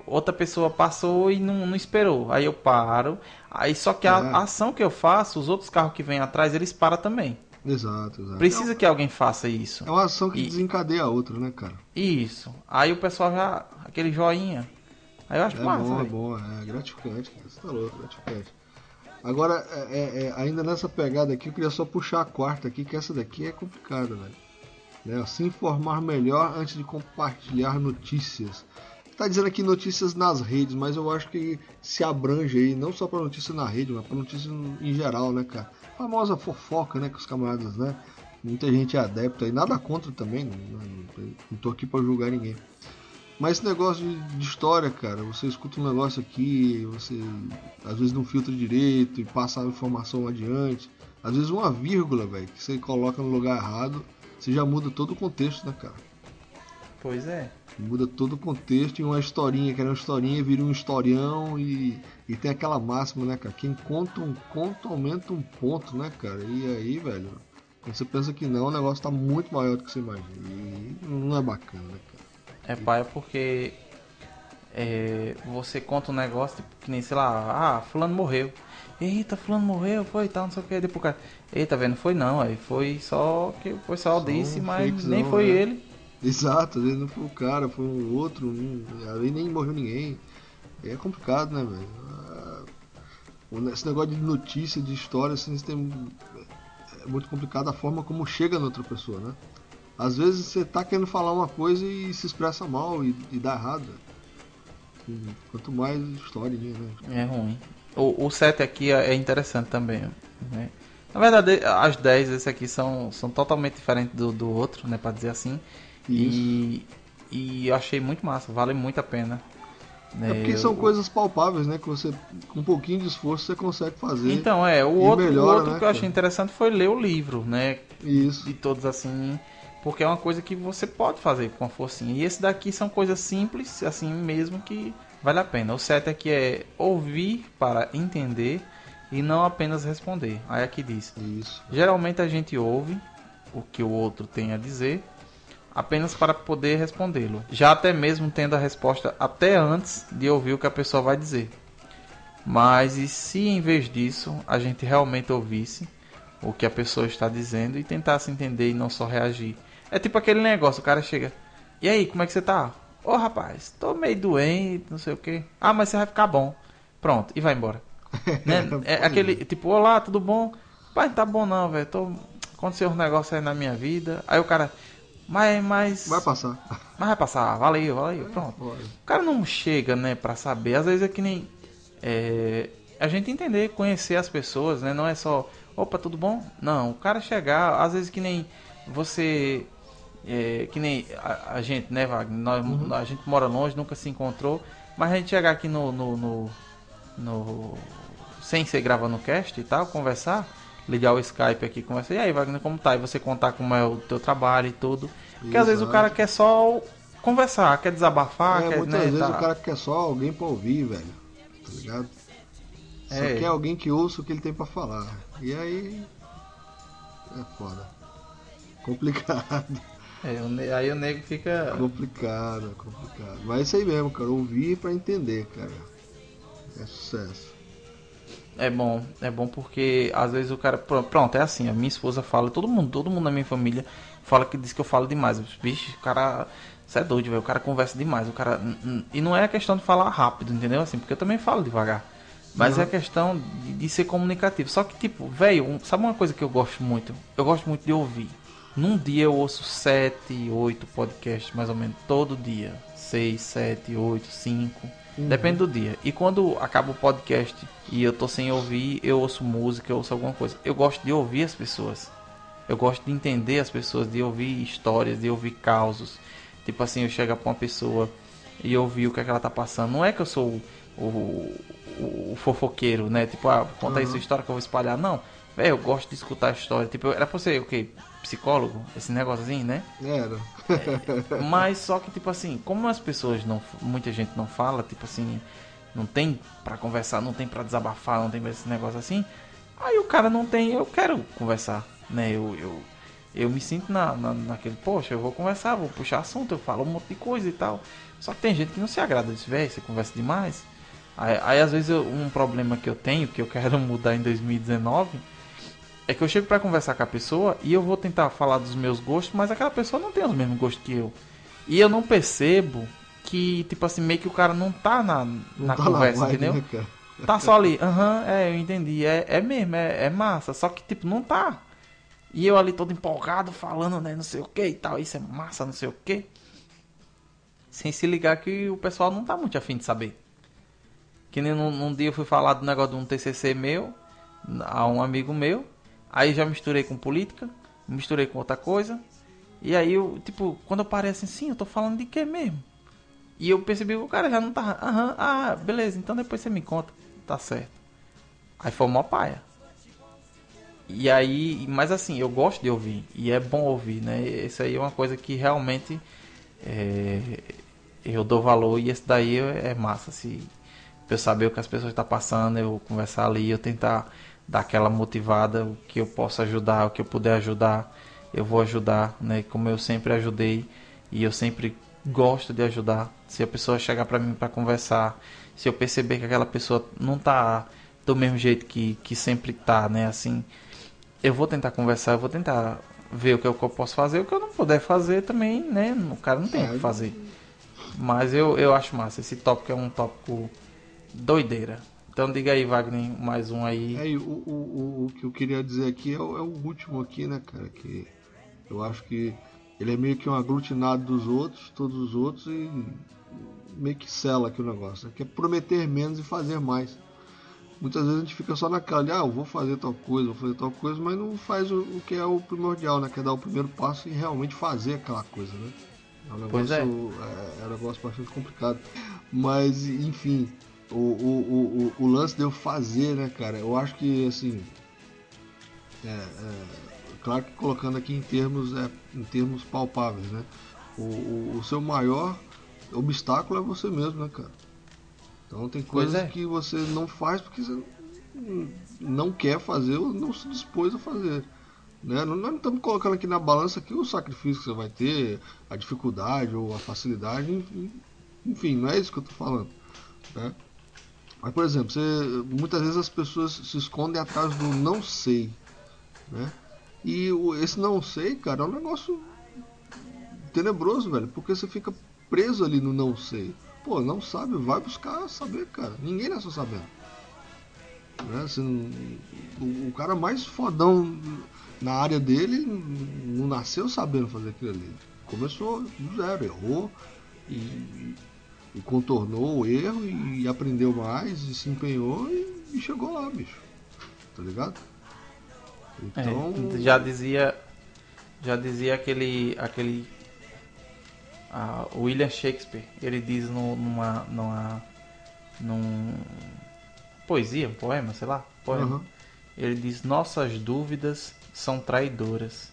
outra pessoa passou e não, não esperou. Aí eu paro. Aí só que a, É. ação que eu faço, os outros carros que vêm atrás, eles param também. Exato, exato. Precisa que alguém faça isso. É uma ação que E- desencadeia a outra, né, cara? Isso. Aí o pessoal já. aquele joinha. Aí eu acho É massa, bom, é bom, é gratificante, cara. Você tá louco, gratificante. Agora, é, é, é, ainda nessa pegada aqui, eu queria só puxar a quarta aqui, que essa daqui é complicada, velho. Né? Se informar melhor antes de compartilhar notícias. Tá dizendo aqui notícias nas redes, mas eu acho que se abrange aí, não só pra notícia na rede, mas pra notícia em geral, né, cara? Famosa fofoca, né, que os camaradas, né? Muita gente é adepta aí, nada contra também, não, não tô aqui pra julgar ninguém. Mas esse negócio de, de história, cara, você escuta um negócio aqui, você às vezes não filtra direito e passa a informação adiante. Às vezes uma vírgula, velho, que você coloca no lugar errado, você já muda todo o contexto, né, cara? Pois é. Muda todo o contexto e uma historinha, que era uma historinha, vira um historião e, e tem aquela máxima, né, cara? Quem conta um conto aumenta um ponto, né, cara? E aí, velho, quando você pensa que não, o negócio tá muito maior do que você imagina. E não é bacana, né, cara? É paia porque é, você conta um negócio, tipo, que nem, sei lá, ah, fulano morreu. Eita, fulano morreu, foi tal, não sei o que. Depois o cara, eita, velho, não foi não, aí foi só que o pessoal Só disse, um mas fakezão, nem foi né? ele. Exato, vezes não foi o cara, foi um outro, um, ali nem morreu ninguém. É complicado, né, velho? Ah, Esse negócio de notícia, de história, assim, tem, é muito complicado a forma como chega na outra pessoa, né? Às vezes você tá querendo falar uma coisa e se expressa mal e, e dá errado. Quanto mais historinha, né? É ruim. O, o 7 aqui é é interessante também, né? Na verdade, as 10, esse aqui são, são totalmente diferentes do, do outro, né, pra dizer assim. E, e eu achei muito massa, vale muito a pena. né? É porque são O- coisas palpáveis, né? Que você, com um pouquinho de esforço, você consegue fazer. Então, é, o outro, o melhora, outro né, que eu achei interessante foi ler o livro, né? Isso. De todos assim, porque é uma coisa que você pode fazer com a forcinha. E esse daqui são coisas simples, assim mesmo, que vale a pena. O 7 aqui é ouvir para entender e não apenas responder. Aí aqui diz: Isso. geralmente a gente ouve o que o outro tem a dizer apenas para poder respondê-lo, já até mesmo tendo a resposta até antes de ouvir o que a pessoa vai dizer. Mas e se em vez disso a gente realmente ouvisse o que a pessoa está dizendo e tentasse entender e não só reagir? É tipo aquele negócio, o cara chega, e aí, como é que você tá? Ô rapaz, tô meio doente, não sei o que. Ah, mas você vai ficar bom. Pronto, e vai embora. Né? É Pois aquele, tipo, olá, tudo bom? Pai, não tá bom não, velho. Tô... Aconteceu uns negócios aí na minha vida. Aí o cara, mas, mas. Vai passar. Mas vai passar, valeu, valeu, pronto. O cara não chega, né, pra saber. Às vezes é que nem. é, a gente entender, conhecer as pessoas, né? Não é só, opa, tudo bom? Não, o cara chegar, às vezes que nem você. É, que nem a, a gente, né, Wagner? Nós, A gente mora longe, nunca se encontrou. Mas a gente chegar aqui no. no, no, no- sem ser gravando o cast e tal, conversar, ligar o Skype aqui, conversar. E aí, Wagner, como tá? E você contar como é o teu trabalho e tudo. Porque às vezes o Exato. cara quer só conversar, quer desabafar, é, quer, muitas né, vezes tá- o cara quer só alguém pra ouvir, velho. Tá ligado? Só É. quer alguém que ouça o que ele tem pra falar. E aí. É foda. Complicado. É, aí o nego fica. Complicado, é complicado. Mas é isso aí mesmo, cara. Ouvir pra entender, cara. É sucesso. É bom, é bom porque às vezes o cara. pr- Pronto, é assim, a minha esposa fala, todo mundo, todo mundo na minha família fala que diz que eu falo demais. Vixe, o cara. Você é doido, velho. O cara conversa demais. O cara. E não é a questão de falar rápido, entendeu? Assim, porque eu também falo devagar. Mas é a questão de, de ser comunicativo. Só que, tipo, velho, um- sabe uma coisa que eu gosto muito? Eu gosto muito de ouvir. Num dia eu ouço 7, 8 podcasts, mais ou menos, todo dia. 6, 7, 8, 5. Depende do dia. E quando acaba o podcast e eu tô sem ouvir, eu ouço música, eu ouço alguma coisa. Eu gosto de ouvir as pessoas. Eu gosto de entender as pessoas, de ouvir histórias, de ouvir causos. Tipo assim, eu chego pra uma pessoa e ouvir o que, é que ela tá passando. Não é que eu sou o, o, o fofoqueiro, né? Tipo, ah, conta aí Uhum. sua história que eu vou espalhar. Não. Velho, eu gosto de escutar a história. Tipo, era pra ser o quê? Psicólogo? Esse assim, né? Era. Mas só que, tipo assim, como as pessoas não. Muita gente não fala, tipo assim, não tem pra conversar, não tem pra desabafar, não tem esse negócio assim. Aí o cara não tem, eu quero conversar, né? Eu, eu, eu me sinto na, na, naquele, poxa, eu vou conversar, vou puxar assunto, eu falo um monte de coisa e tal. Só que tem gente que não se agrada disso, velho, você conversa demais. Aí, aí às vezes eu- um problema que eu tenho, que eu quero mudar em 2019, é que eu chego pra conversar com a pessoa e eu vou tentar falar dos meus gostos, mas aquela pessoa não tem os mesmos gostos que eu. E eu não percebo que, tipo assim, meio que o cara não tá na, Não na tá conversa, vibe, entendeu? né? Tá só ali, aham, é, eu entendi, é, é mesmo, é, é massa, só que, tipo, não tá. E eu ali todo empolgado, falando, né, não sei o que e tal, isso é massa, não sei o que. Sem se ligar que o pessoal não tá muito afim de saber. Que nem num, num dia eu fui falar do negócio de um TCC meu, a um amigo meu, aí já misturei com política, misturei com outra coisa, e aí eu, tipo, quando parei assim, sim, eu tô falando de que mesmo? E eu percebi que o cara já não tá. Aham, ah, beleza, então depois você me conta. Tá certo. Aí foi uma paia. E aí, mas assim, eu gosto de ouvir. E é bom ouvir, né? Isso aí é uma coisa que realmente é, eu dou valor. E esse daí é massa. Se eu saber o que as pessoas estão passando, eu conversar ali, eu tentar dar aquela motivada, o que eu posso ajudar, o que eu puder ajudar, eu vou ajudar, né? Como eu sempre ajudei e eu sempre gosto de ajudar. Se a pessoa chegar pra mim para conversar, se eu perceber que aquela pessoa não tá do mesmo jeito que, que sempre tá, né? Assim, eu vou tentar conversar, eu vou tentar ver o que eu, posso fazer, o que eu não puder fazer também, né? O cara não tem o É, que fazer. Mas eu, eu acho massa. Esse tópico é um tópico doideira. Então diga aí, Wagner, mais um aí. É, o, o, o, o que eu queria dizer aqui é o, é o último aqui, né, cara? Que eu acho que ele é meio que um aglutinado dos outros, todos os outros, e meio que sela aqui o negócio, né? Que é prometer menos e fazer mais. Muitas vezes a gente fica só naquela de, ah, eu vou fazer tal coisa, vou fazer tal coisa, mas não faz o, o que é o primordial, né? Que é dar o primeiro passo e realmente fazer aquela coisa, né? É um negócio, Pois é. é, é um negócio bastante complicado. Mas, enfim, o, o, o, o, lance de eu fazer, né, cara? Eu acho que, assim. É, é, claro que colocando aqui em termos, é, em termos palpáveis, né? O, o, o seu maior obstáculo é você mesmo, né, cara? Então tem coisas é. que você não faz porque você não- quer fazer ou não se dispôs a fazer. Né? Nós não estamos colocando aqui na balança aqui o sacrifício que você vai ter, a dificuldade ou a facilidade, enfim, enfim, não é isso que eu estou falando. Né? Mas, por exemplo, você, muitas vezes as pessoas se escondem atrás do não sei. Né? E o- esse não sei, cara, é um negócio tenebroso, velho, porque você fica preso ali no não sei. Pô, não sabe, vai buscar saber, cara. Ninguém nasceu sabendo. Né? Não- o, o cara mais fodão na área dele não nasceu sabendo fazer aquilo ali. Começou do zero, errou e, e contornou o erro e, aprendeu mais e se empenhou e, e chegou lá, bicho. Tá ligado? Então. É, já dizia já dizia aquele aquele ah, William Shakespeare ele diz no, numa numa num poesia um poema sei lá poema Aham. ele diz nossas dúvidas são traidoras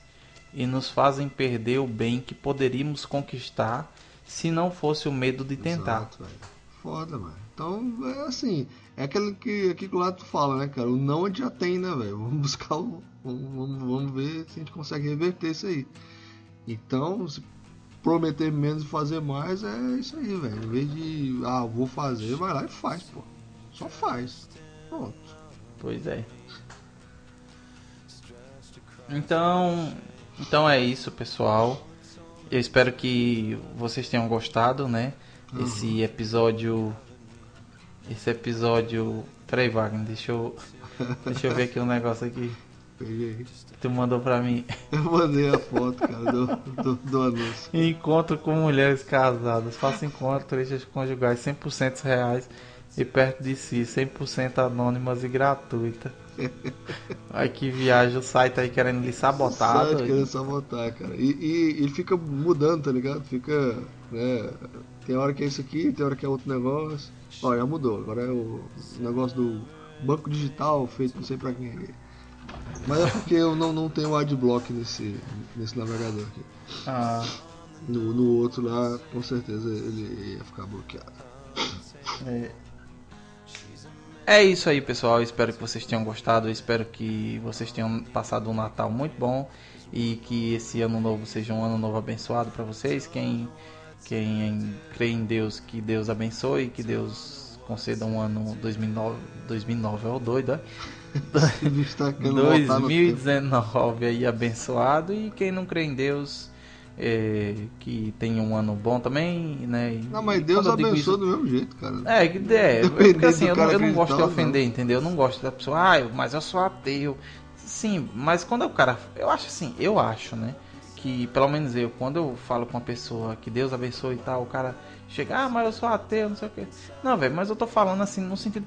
e nos fazem perder o bem que poderíamos conquistar se não fosse o medo de tentar Exato, velho. Foda, mano. Então, é assim, é aquele que aqui que o lado fala, né, cara? O não a gente já tem, né, velho? Vamos buscar o. Vamos, vamos- vamos ver se a gente consegue reverter isso aí. Então, se prometer menos e fazer mais, é isso aí, velho. Em vez de, ah, vou fazer, vai lá e faz, pô. Só faz. Pronto. Pois é. Então, então é isso, pessoal. Eu espero que vocês tenham gostado, né? Esse episódio esse episódio, peraí, Wagner, deixa eu deixa eu ver aqui um negócio aqui Peguei. tu mandou pra mim. Eu mandei a foto, cara, do, do, do anúncio. Encontro com mulheres casadas. Faça encontros conjugais 100% reais e perto de si, 100% anônimas e gratuita. Aí que viagem o site aí querendo lhe sabotar. Site doido. querendo sabotar, cara. E, e ele fica mudando, tá ligado? Fica. Né, tem hora que é isso aqui, tem hora que é outro negócio. Ó, já mudou. Agora é o negócio do banco digital feito não sei pra quem aqui. Mas é porque eu não, não tenho adblock nesse, nesse navegador aqui. Ah, No, no outro lá, com certeza ele ia ficar bloqueado. é. É isso aí, pessoal. Espero que vocês tenham gostado. Espero que vocês tenham passado um Natal muito bom e que esse ano novo seja um ano novo abençoado para vocês. Quem quem crê em Deus, que Deus abençoe, que Deus conceda um ano 2009, 2009 é o doido, é? Esse bicho tá querendo voltar no tempo. 2019 aí abençoado e quem não crê em Deus é, que tenha um ano bom também, né? E- Não, mas Deus abençoa isso- do mesmo jeito, cara. é, que é, porque assim, eu, não, eu não gosto de ofender, entendeu? Eu não gosto da pessoa, ah, mas eu sou ateu. Sim, mas quando o cara. Eu acho assim, eu acho, né? Que pelo menos eu, quando eu falo com uma pessoa que Deus abençoe e tal, o cara chega, ah, mas eu sou ateu, não sei o quê. Não, velho, mas eu tô falando assim no sentido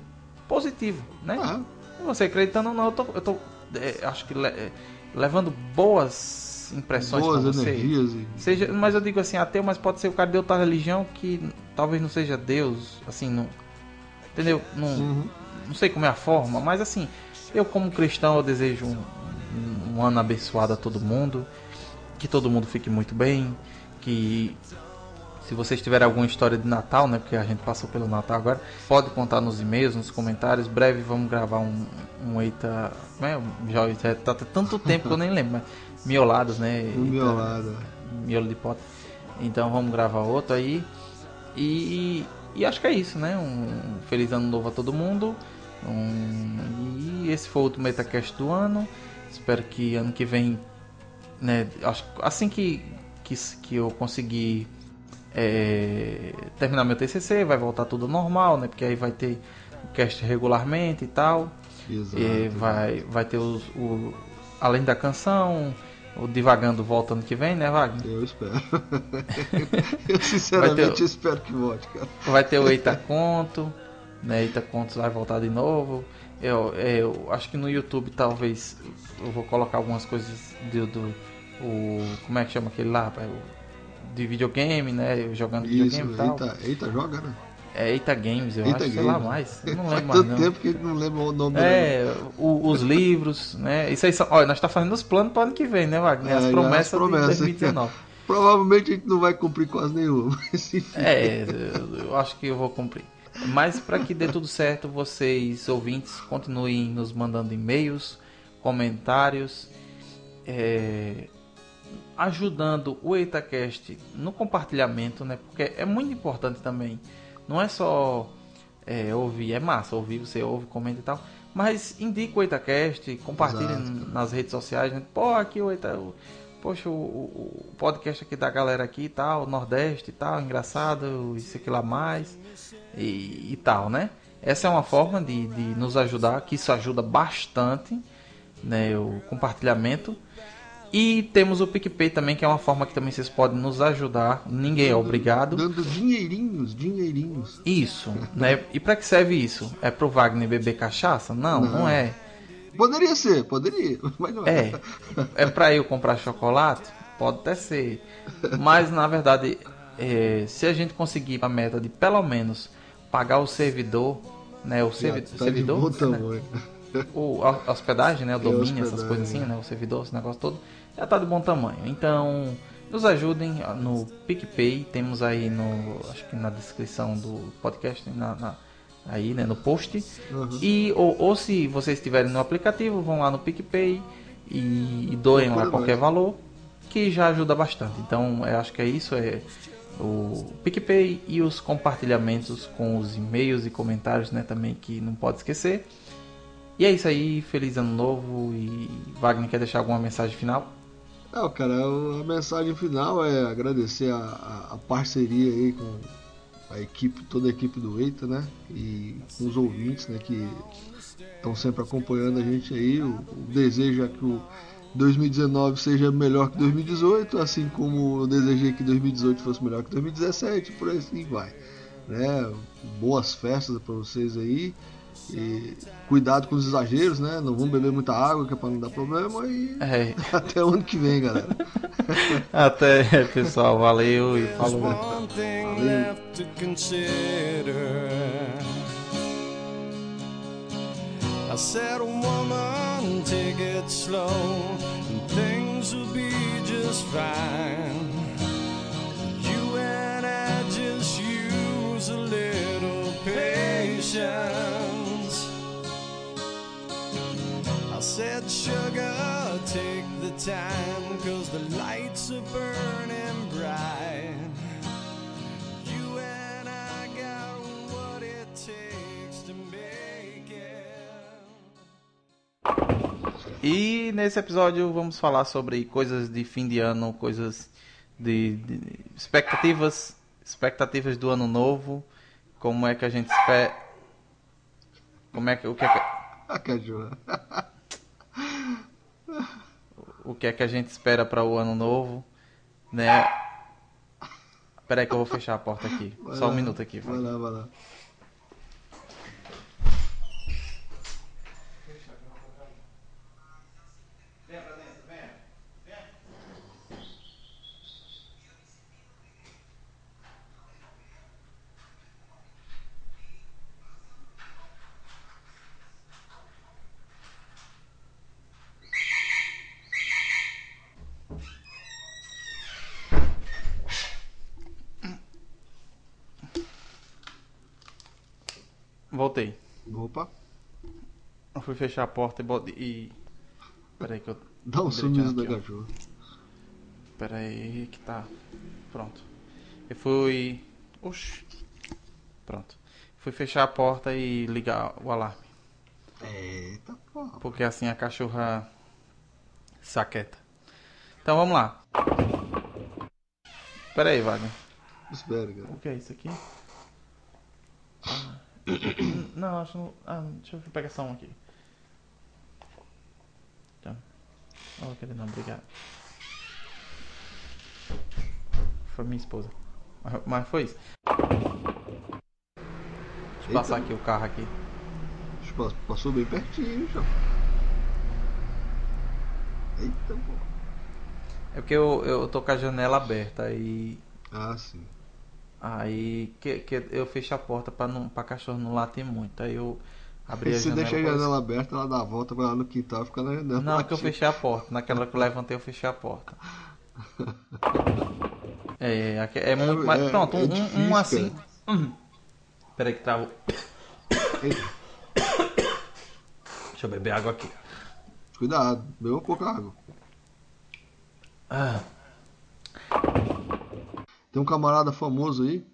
positivo, né? Ah, Você acreditando ou não, eu tô, eu tô é, acho que le- é, levando boas impressões boas pra você. energias e. Seja, mas eu digo assim, ateu, mas pode ser o cara de outra religião que talvez não seja Deus, assim, não. Entendeu? Não, Uhum. não sei como é a forma, mas assim, eu como cristão eu desejo um, um- um ano abençoado a todo mundo, que todo mundo fique muito bem, que se vocês tiverem alguma história de Natal, né, porque a gente passou pelo Natal agora, pode contar nos e-mails, nos comentários. Breve vamos gravar um, um Eita, como é? Já, já tá tanto tempo que eu nem lembro, mas miolados, né? No Eita- meu lado. miolo de pote. Então vamos gravar outro aí. E, e acho que é isso, né? Um feliz ano novo a todo mundo. Um, e esse foi o último Metacast do ano. Espero que ano que vem, né? Acho, assim que, que, que eu conseguir é, terminar meu TCC, vai voltar tudo normal, né? Porque aí vai ter o cast regularmente e tal. Exato. E vai, vai ter os, o, além da canção, o Divagando volta ano que vem, né, Wagner? Eu espero. eu sinceramente espero que volte, cara. Vai ter o Eita Conto, né? Eita Contos vai voltar de novo. Eu, eu acho que no YouTube talvez eu vou colocar algumas coisas do, do o, como é que chama aquele lá, rapaz? O- de videogame, né? Jogando Isso, videogame e tal. eita, eita, joga, né? É Eita Games, eu Eita acho, sei lá Games. mais. Eu não lembro mais tanto não. tempo que não lembra o nome. É, o- os livros, né? Isso aí são. Olha, nós tá fazendo os planos para ano que vem, né, Wagner? As É, promessas, as promessas. de 2019. Provavelmente a gente não vai cumprir quase nenhuma. É, eu, eu acho que eu vou cumprir. Mas para que dê tudo certo, vocês ouvintes continuem nos mandando e-mails, comentários, é, ajudando o EitaCast no compartilhamento, né? Porque é muito importante também. Não é só é, ouvir, é massa, ouvir, você ouve, comenta e tal. Mas indica o EitaCast, compartilhe Exato. nas redes sociais, né? Pô, aqui o Eita, o- poxa, o, o- o podcast aqui da galera aqui e tal, Nordeste e tal, engraçado, isso aqui lá mais e, e tal, né? Essa é uma forma de, de nos ajudar, que isso ajuda bastante, né? O compartilhamento. E temos o PicPay também, que é uma forma que também vocês podem nos ajudar. Ninguém é obrigado. Dando dinheirinhos, dinheirinhos. Isso, né? E para que serve isso? É pro Wagner beber cachaça? Não, não, Não. é. Poderia ser, poderia, mas não é. É. É pra eu comprar chocolate? Pode até ser. Mas na verdade, é, se a gente conseguir a meta de pelo menos pagar o servidor, né? O Já servi tá servidor. de bom né? tamanho. o, a a hospedagem, né? O É, domínio, essas coisas assim, é. né? O servidor, esse negócio todo, já tá de bom tamanho. Então, nos ajudem no PicPay, temos aí no, acho que na descrição do podcast, na, na- aí, né? No post. Uhum. E, ou, ou se vocês estiverem no aplicativo, vão lá no PicPay e, e doem lá qualquer valor, que já ajuda bastante. Então, eu acho que é isso, é o PicPay e os compartilhamentos com os e-mails e comentários, né, também que não pode esquecer. E é isso aí, feliz ano novo e Wagner quer deixar alguma mensagem final? Não, cara, a mensagem final é agradecer a, a- a parceria aí com a equipe, toda a equipe do Eita, né? E com os ouvintes, né? Que estão sempre acompanhando a gente aí. O, o desejo é que o 2019 seja melhor que 2018, assim como eu desejei que 2018 fosse melhor que 2017, por assim vai. né? Boas festas para vocês aí. E cuidado com os exageros, né? Não vamos beber muita água, que é pra não dar problema. E É. até o ano que vem, galera. Até, pessoal. Valeu e falou. one thing left to said, sugar, take the time, cause the lights are burning bright. You and I got what it takes to make it. E nesse episódio vamos falar sobre coisas de fim de ano, coisas de, de expectativas, expectativas do ano novo, como é que a gente espera, como é que o que é que, A cachorra. O que é que a gente espera para o ano novo, né? Peraí que eu vou fechar a porta aqui. Vai Só um lá, minuto aqui. Vai lá, vai lá. Voltei. Opa, Eu fui fechar a porta e bot- e Peraí que eu dá um sumiço da cachorra. Pera aí que tá. Pronto. Eu fui. Oxi. Pronto. Fui fechar a porta e ligar o alarme. Eita porra. Porque assim a cachorra saqueta. Então vamos lá. Pera aí, Wagner. Espera, cara. O que é isso aqui? Ah. Não, acho que não. Ah, deixa eu pegar só um aqui. Tá. Oh, aquele não, obrigado. Foi minha esposa. Mas- foi isso. Deixa eu passar aqui o carro aqui. Passou bem pertinho, já. Eita porra. É porque eu, eu tô com a janela aberta e. Ah, sim. Aí que, que eu fecho a porta pra, não, pra cachorro não latir muito. Aí eu abri a Se janela. deixa a pra- janela aberta, ela dá a volta, vai lá no quintal e fica na janela. Não, é que eu fechei a porta. Naquela que eu levantei, eu fechei a porta. É, aqui- é muito mais. é- Pronto, é um, um- difícil, um assim. Hum. Peraí que travou. Deixa eu beber água aqui. Cuidado, beba pouca água. Ah, Tem um camarada famoso aí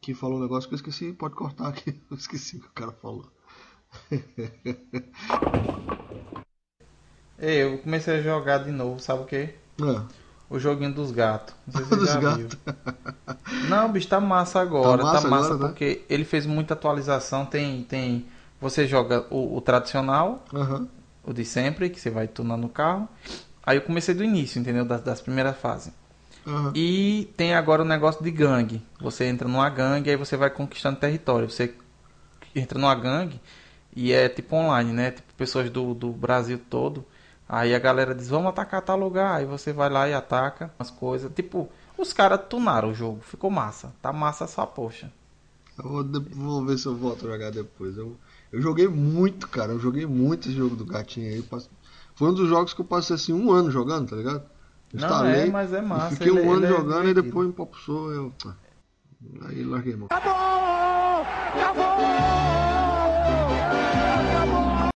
que falou um negócio que eu esqueci. Pode cortar aqui. Eu esqueci o que o cara falou. Ei, eu comecei a jogar de novo, sabe o que? É, O joguinho dos gatos. Não sei se você Dos já gatos. viu. Não, bicho, tá massa agora. Tá Tá massa massa, agora, né? porque ele fez muita atualização. Tem. tem você joga o, o tradicional, aham. o de sempre, que você vai tunando o carro. Aí eu comecei do início, entendeu? Das, das primeiras fases. Aham. E tem agora o negócio de gangue. Você entra numa gangue, aí você vai conquistando território. Você entra numa gangue e é tipo online, né? Tipo pessoas do, do Brasil todo. Aí a galera diz, vamos atacar tal lugar. Aí você vai lá e ataca as coisas. Tipo, os caras tunaram o jogo. Ficou massa. Tá massa só, poxa. Eu vou, vou ver se eu volto a jogar depois. Eu, eu joguei muito, cara. Eu joguei muito esse jogo do gatinho aí. Foi um dos jogos que eu passei assim um ano jogando, tá ligado? Não, é, mas é massa. Fiquei ele, um é- ano é jogando é e depois empapuçou. Eu... Aí larguei mão. Acabou! Acabou!